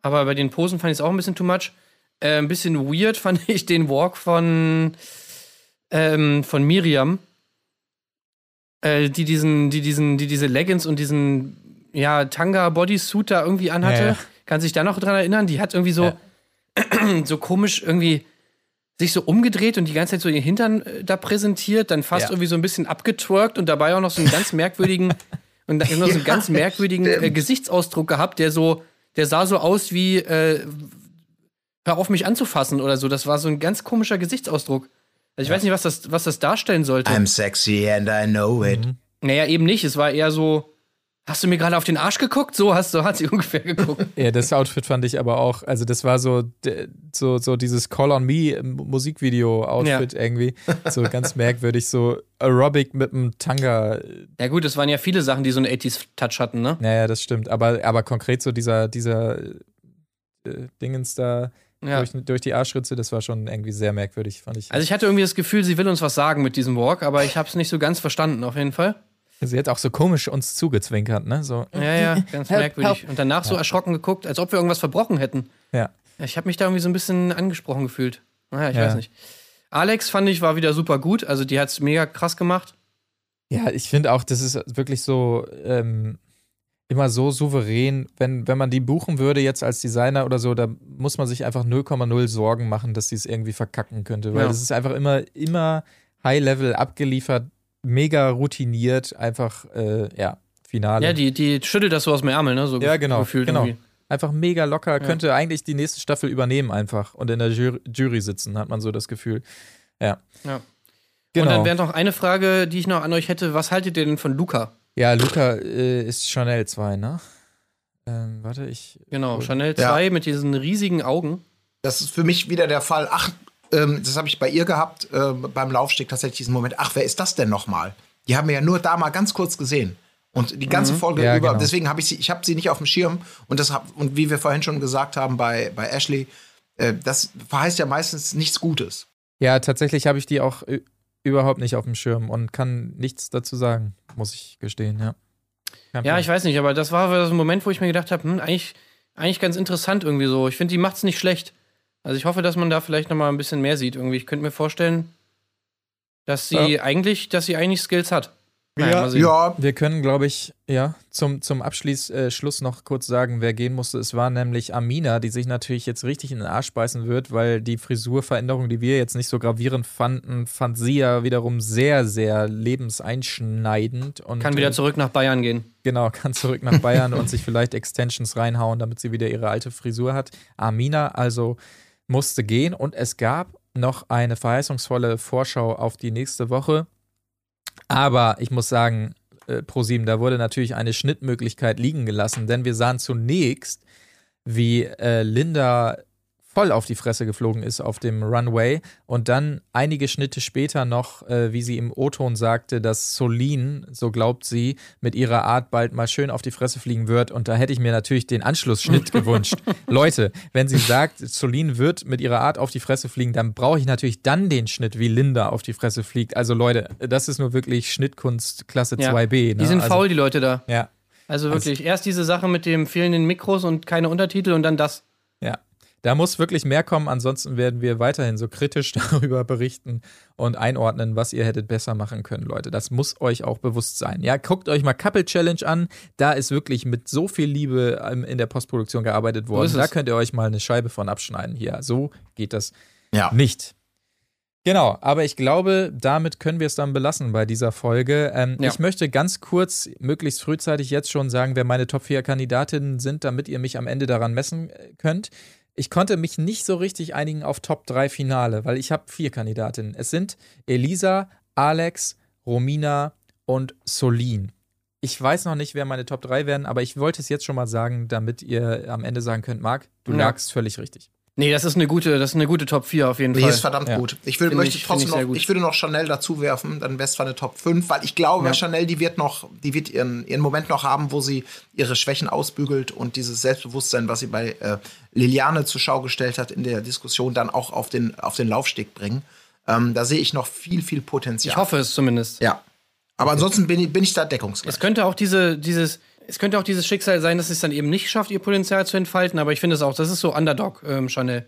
Aber bei den Posen fand ich es auch ein bisschen too much. Äh, ein bisschen weird fand ich den Walk von, ähm, von Miriam äh, die diesen, die diesen, die diese Leggings und diesen ja, Tanga-Bodysuit da irgendwie anhatte. Ja, ja. Kann sich da noch dran erinnern? Die hat irgendwie so, ja. so komisch irgendwie sich so umgedreht und die ganze Zeit so ihren Hintern äh, da präsentiert, dann fast irgendwie so ein bisschen abgetwerkt und dabei auch noch so einen ganz merkwürdigen und noch so einen ganz merkwürdigen äh, Gesichtsausdruck gehabt, der so, der sah so aus wie äh, hör auf mich anzufassen oder so. Das war so ein ganz komischer Gesichtsausdruck. Also ich ja. weiß nicht, was das, was das darstellen sollte. I'm sexy and I know it. Mhm. Naja, eben nicht. Es war eher so, hast du mir gerade auf den Arsch geguckt? So hast so hat sie ungefähr geguckt. ja, das Outfit fand ich aber auch, also das war so, so, so dieses Call on Me Musikvideo-Outfit ja. irgendwie. So ganz merkwürdig, so Aerobic mit einem Tanga. Ja gut, es waren ja viele Sachen, die so einen 80s-Touch hatten, ne? Naja, das stimmt. Aber, aber konkret so dieser, dieser äh, Dingens da ja. durch, durch, die Arschritze, das war schon irgendwie sehr merkwürdig, fand ich. Also ich hatte irgendwie das Gefühl, sie will uns was sagen mit diesem Walk, aber ich habe es nicht so ganz verstanden, auf jeden Fall. Sie hat auch so komisch uns zugezwinkert, ne? So. Ja, ja, ganz Help, merkwürdig. help. Und danach so erschrocken geguckt, als ob wir irgendwas verbrochen hätten. Ja. Ich habe mich da irgendwie so ein bisschen angesprochen gefühlt. Naja, ich Ja. weiß nicht. Alex fand ich war wieder super gut. Also die hat's mega krass gemacht. Ja, ich finde auch, das ist wirklich so ähm, immer so souverän, wenn, wenn man die buchen würde jetzt als Designer oder so, da muss man sich einfach 0,0 Sorgen machen, dass sie es irgendwie verkacken könnte, weil Ja. das ist einfach immer, immer High-Level abgeliefert, mega routiniert, einfach, äh, ja, Finale. Ja, die, die schüttelt das so aus dem Ärmel, ne? So Ja, genau, gefühlt genau. irgendwie. Einfach mega locker, könnte eigentlich die nächste Staffel übernehmen einfach und in der Jury, Jury sitzen, hat man so das Gefühl. Ja. Ja. Genau. Und dann wäre noch eine Frage, die ich noch an euch hätte. Was haltet ihr denn von Luca? Ja, Luca äh, ist Chanel 2, ne? Ähm, warte, ich. Genau, Chanel Ja. 2 mit diesen riesigen Augen. Das ist für mich wieder der Fall. Ach, ähm, das habe ich bei ihr gehabt, ähm, beim Laufsteg tatsächlich diesen Moment. Ach, wer ist das denn nochmal? Die haben wir ja nur da mal ganz kurz gesehen. Und die ganze Folge Ja, über, genau. deswegen habe ich sie, ich habe sie nicht auf dem Schirm. Und das hab, und wie wir vorhin schon gesagt haben bei, bei Ashley, äh, das verheißt ja meistens nichts Gutes. Ja, tatsächlich habe ich die auch ü- überhaupt nicht auf dem Schirm und kann nichts dazu sagen, muss ich gestehen, ja. Kein Ja, Plan. ich weiß nicht, aber das war so ein Moment, wo ich mir gedacht habe, hm, eigentlich, eigentlich ganz interessant irgendwie so. Ich finde, die macht's nicht schlecht. Also ich hoffe, dass man da vielleicht noch mal ein bisschen mehr sieht irgendwie. Ich könnte mir vorstellen, dass sie eigentlich, dass sie eigentlich Skills hat. Sehen. Ja, Wir können, glaube ich, ja, zum, zum Abschluss äh, Schluss noch kurz sagen, wer gehen musste. Es war nämlich Amina, die sich natürlich jetzt richtig in den Arsch beißen wird, weil die Frisurveränderung, die wir jetzt nicht so gravierend fanden, fand sie ja wiederum sehr, sehr lebenseinschneidend. Und, Kann wieder zurück nach Bayern gehen. Genau, kann zurück nach Bayern und sich vielleicht Extensions reinhauen, damit sie wieder ihre alte Frisur hat. Amina also musste gehen und es gab noch eine verheißungsvolle Vorschau auf die nächste Woche. Aber ich muss sagen, äh, ProSieben, da wurde natürlich eine Schnittmöglichkeit liegen gelassen, denn wir sahen zunächst, wie äh, Linda voll auf die Fresse geflogen ist auf dem Runway und dann einige Schnitte später noch, äh, wie sie im O-Ton sagte, dass Solin, so glaubt sie, mit ihrer Art bald mal schön auf die Fresse fliegen wird und da hätte ich mir natürlich den Anschlussschnitt gewünscht. Leute, wenn sie sagt, Solin wird mit ihrer Art auf die Fresse fliegen, dann brauche ich natürlich dann den Schnitt, wie Linda auf die Fresse fliegt. Also Leute, das ist nur wirklich Schnittkunst Klasse Ja. 2b. Ne? Die sind also, faul, die Leute da. Ja, Also wirklich, erst diese Sache mit dem fehlenden Mikros und keine Untertitel und dann das. Da muss wirklich mehr kommen, ansonsten werden wir weiterhin so kritisch darüber berichten und einordnen, was ihr hättet besser machen können, Leute. Das muss euch auch bewusst sein. Ja, guckt euch mal Couple Challenge an. Da ist wirklich mit so viel Liebe ähm, in der Postproduktion gearbeitet worden. Da könnt ihr euch mal eine Scheibe von abschneiden. Hier, so geht das ja. nicht. Genau, aber ich glaube, damit können wir es dann belassen bei dieser Folge. Ähm, Ja. Ich möchte ganz kurz, möglichst frühzeitig jetzt schon sagen, wer meine Top 4 Kandidatinnen sind, damit ihr mich am Ende daran messen äh, könnt. Ich konnte mich nicht so richtig einigen auf Top 3 Finale, weil ich habe vier Kandidatinnen. Es sind Elisa, Alex, Romina und Solin. Ich weiß noch nicht, wer meine Top 3 werden, aber ich wollte es jetzt schon mal sagen, damit ihr am Ende sagen könnt, Marc, du Ja. lagst völlig richtig. Nee, das ist eine gute, das ist eine gute Top 4 auf jeden Die Fall. ist verdammt Ja. gut. Ich würde, möchte ich- trotzdem noch, ich würde noch Chanel dazu werfen, dann wäre es zwar eine Top 5, weil ich glaube, Ja. Chanel, die wird noch, die wird ihren, ihren Moment noch haben, wo sie ihre Schwächen ausbügelt und dieses Selbstbewusstsein, was sie bei äh, Liliane zur Schau gestellt hat in der Diskussion, dann auch auf den, auf den Laufsteg bringen. Ähm, da sehe ich noch viel, viel Potenzial. ich hoffe es zumindest. Ja. Aber ansonsten bin ich, bin ich da deckungsgleich. Es könnte auch diese, dieses, es könnte auch dieses Schicksal sein, dass es dann eben nicht schafft, ihr Potenzial zu entfalten, aber ich finde es auch, das ist so Underdog, ähm, Chanel.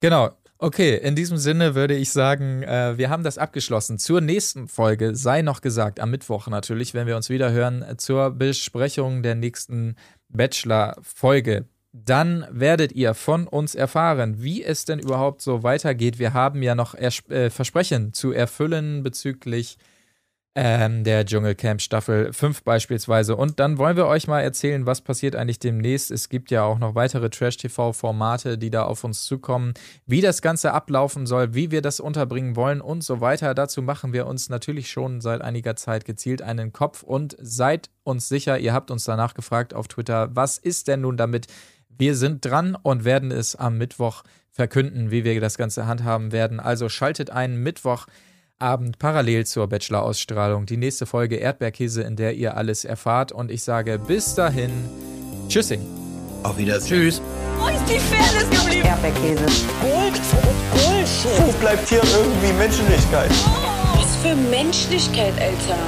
Genau. Okay, in diesem Sinne würde ich sagen, äh, wir haben das abgeschlossen. Zur nächsten Folge sei noch gesagt, am Mittwoch natürlich, wenn wir uns wieder hören, äh, zur Besprechung der nächsten Bachelor-Folge. Dann werdet ihr von uns erfahren, wie es denn überhaupt so weitergeht. Wir haben ja noch Ers äh, Versprechen zu erfüllen bezüglich ähm, der Dschungelcamp Staffel 5 beispielsweise. Und dann wollen wir euch mal erzählen, was passiert eigentlich demnächst. Es gibt ja auch noch weitere Trash-TV-Formate, die da auf uns zukommen, wie das Ganze ablaufen soll, wie wir das unterbringen wollen und so weiter. Dazu machen wir uns natürlich schon seit einiger Zeit gezielt einen Kopf und seid uns sicher, ihr habt uns danach gefragt auf Twitter, was ist denn nun damit? Wir sind dran und werden es am Mittwoch verkünden, wie wir das Ganze handhaben werden. Also schaltet einen Mittwoch. Abend parallel zur Bachelor-Ausstrahlung. Die nächste Folge Erdbeerkäse, in der ihr alles erfahrt. Und ich sage bis dahin. Tschüssing. Auf Wiedersehen. Tschüss. Wo ist die Fairness geblieben? Erdbeerkäse. Gold, Bullshit. Wo bleibt hier irgendwie Menschlichkeit? Was für Menschlichkeit, Alter.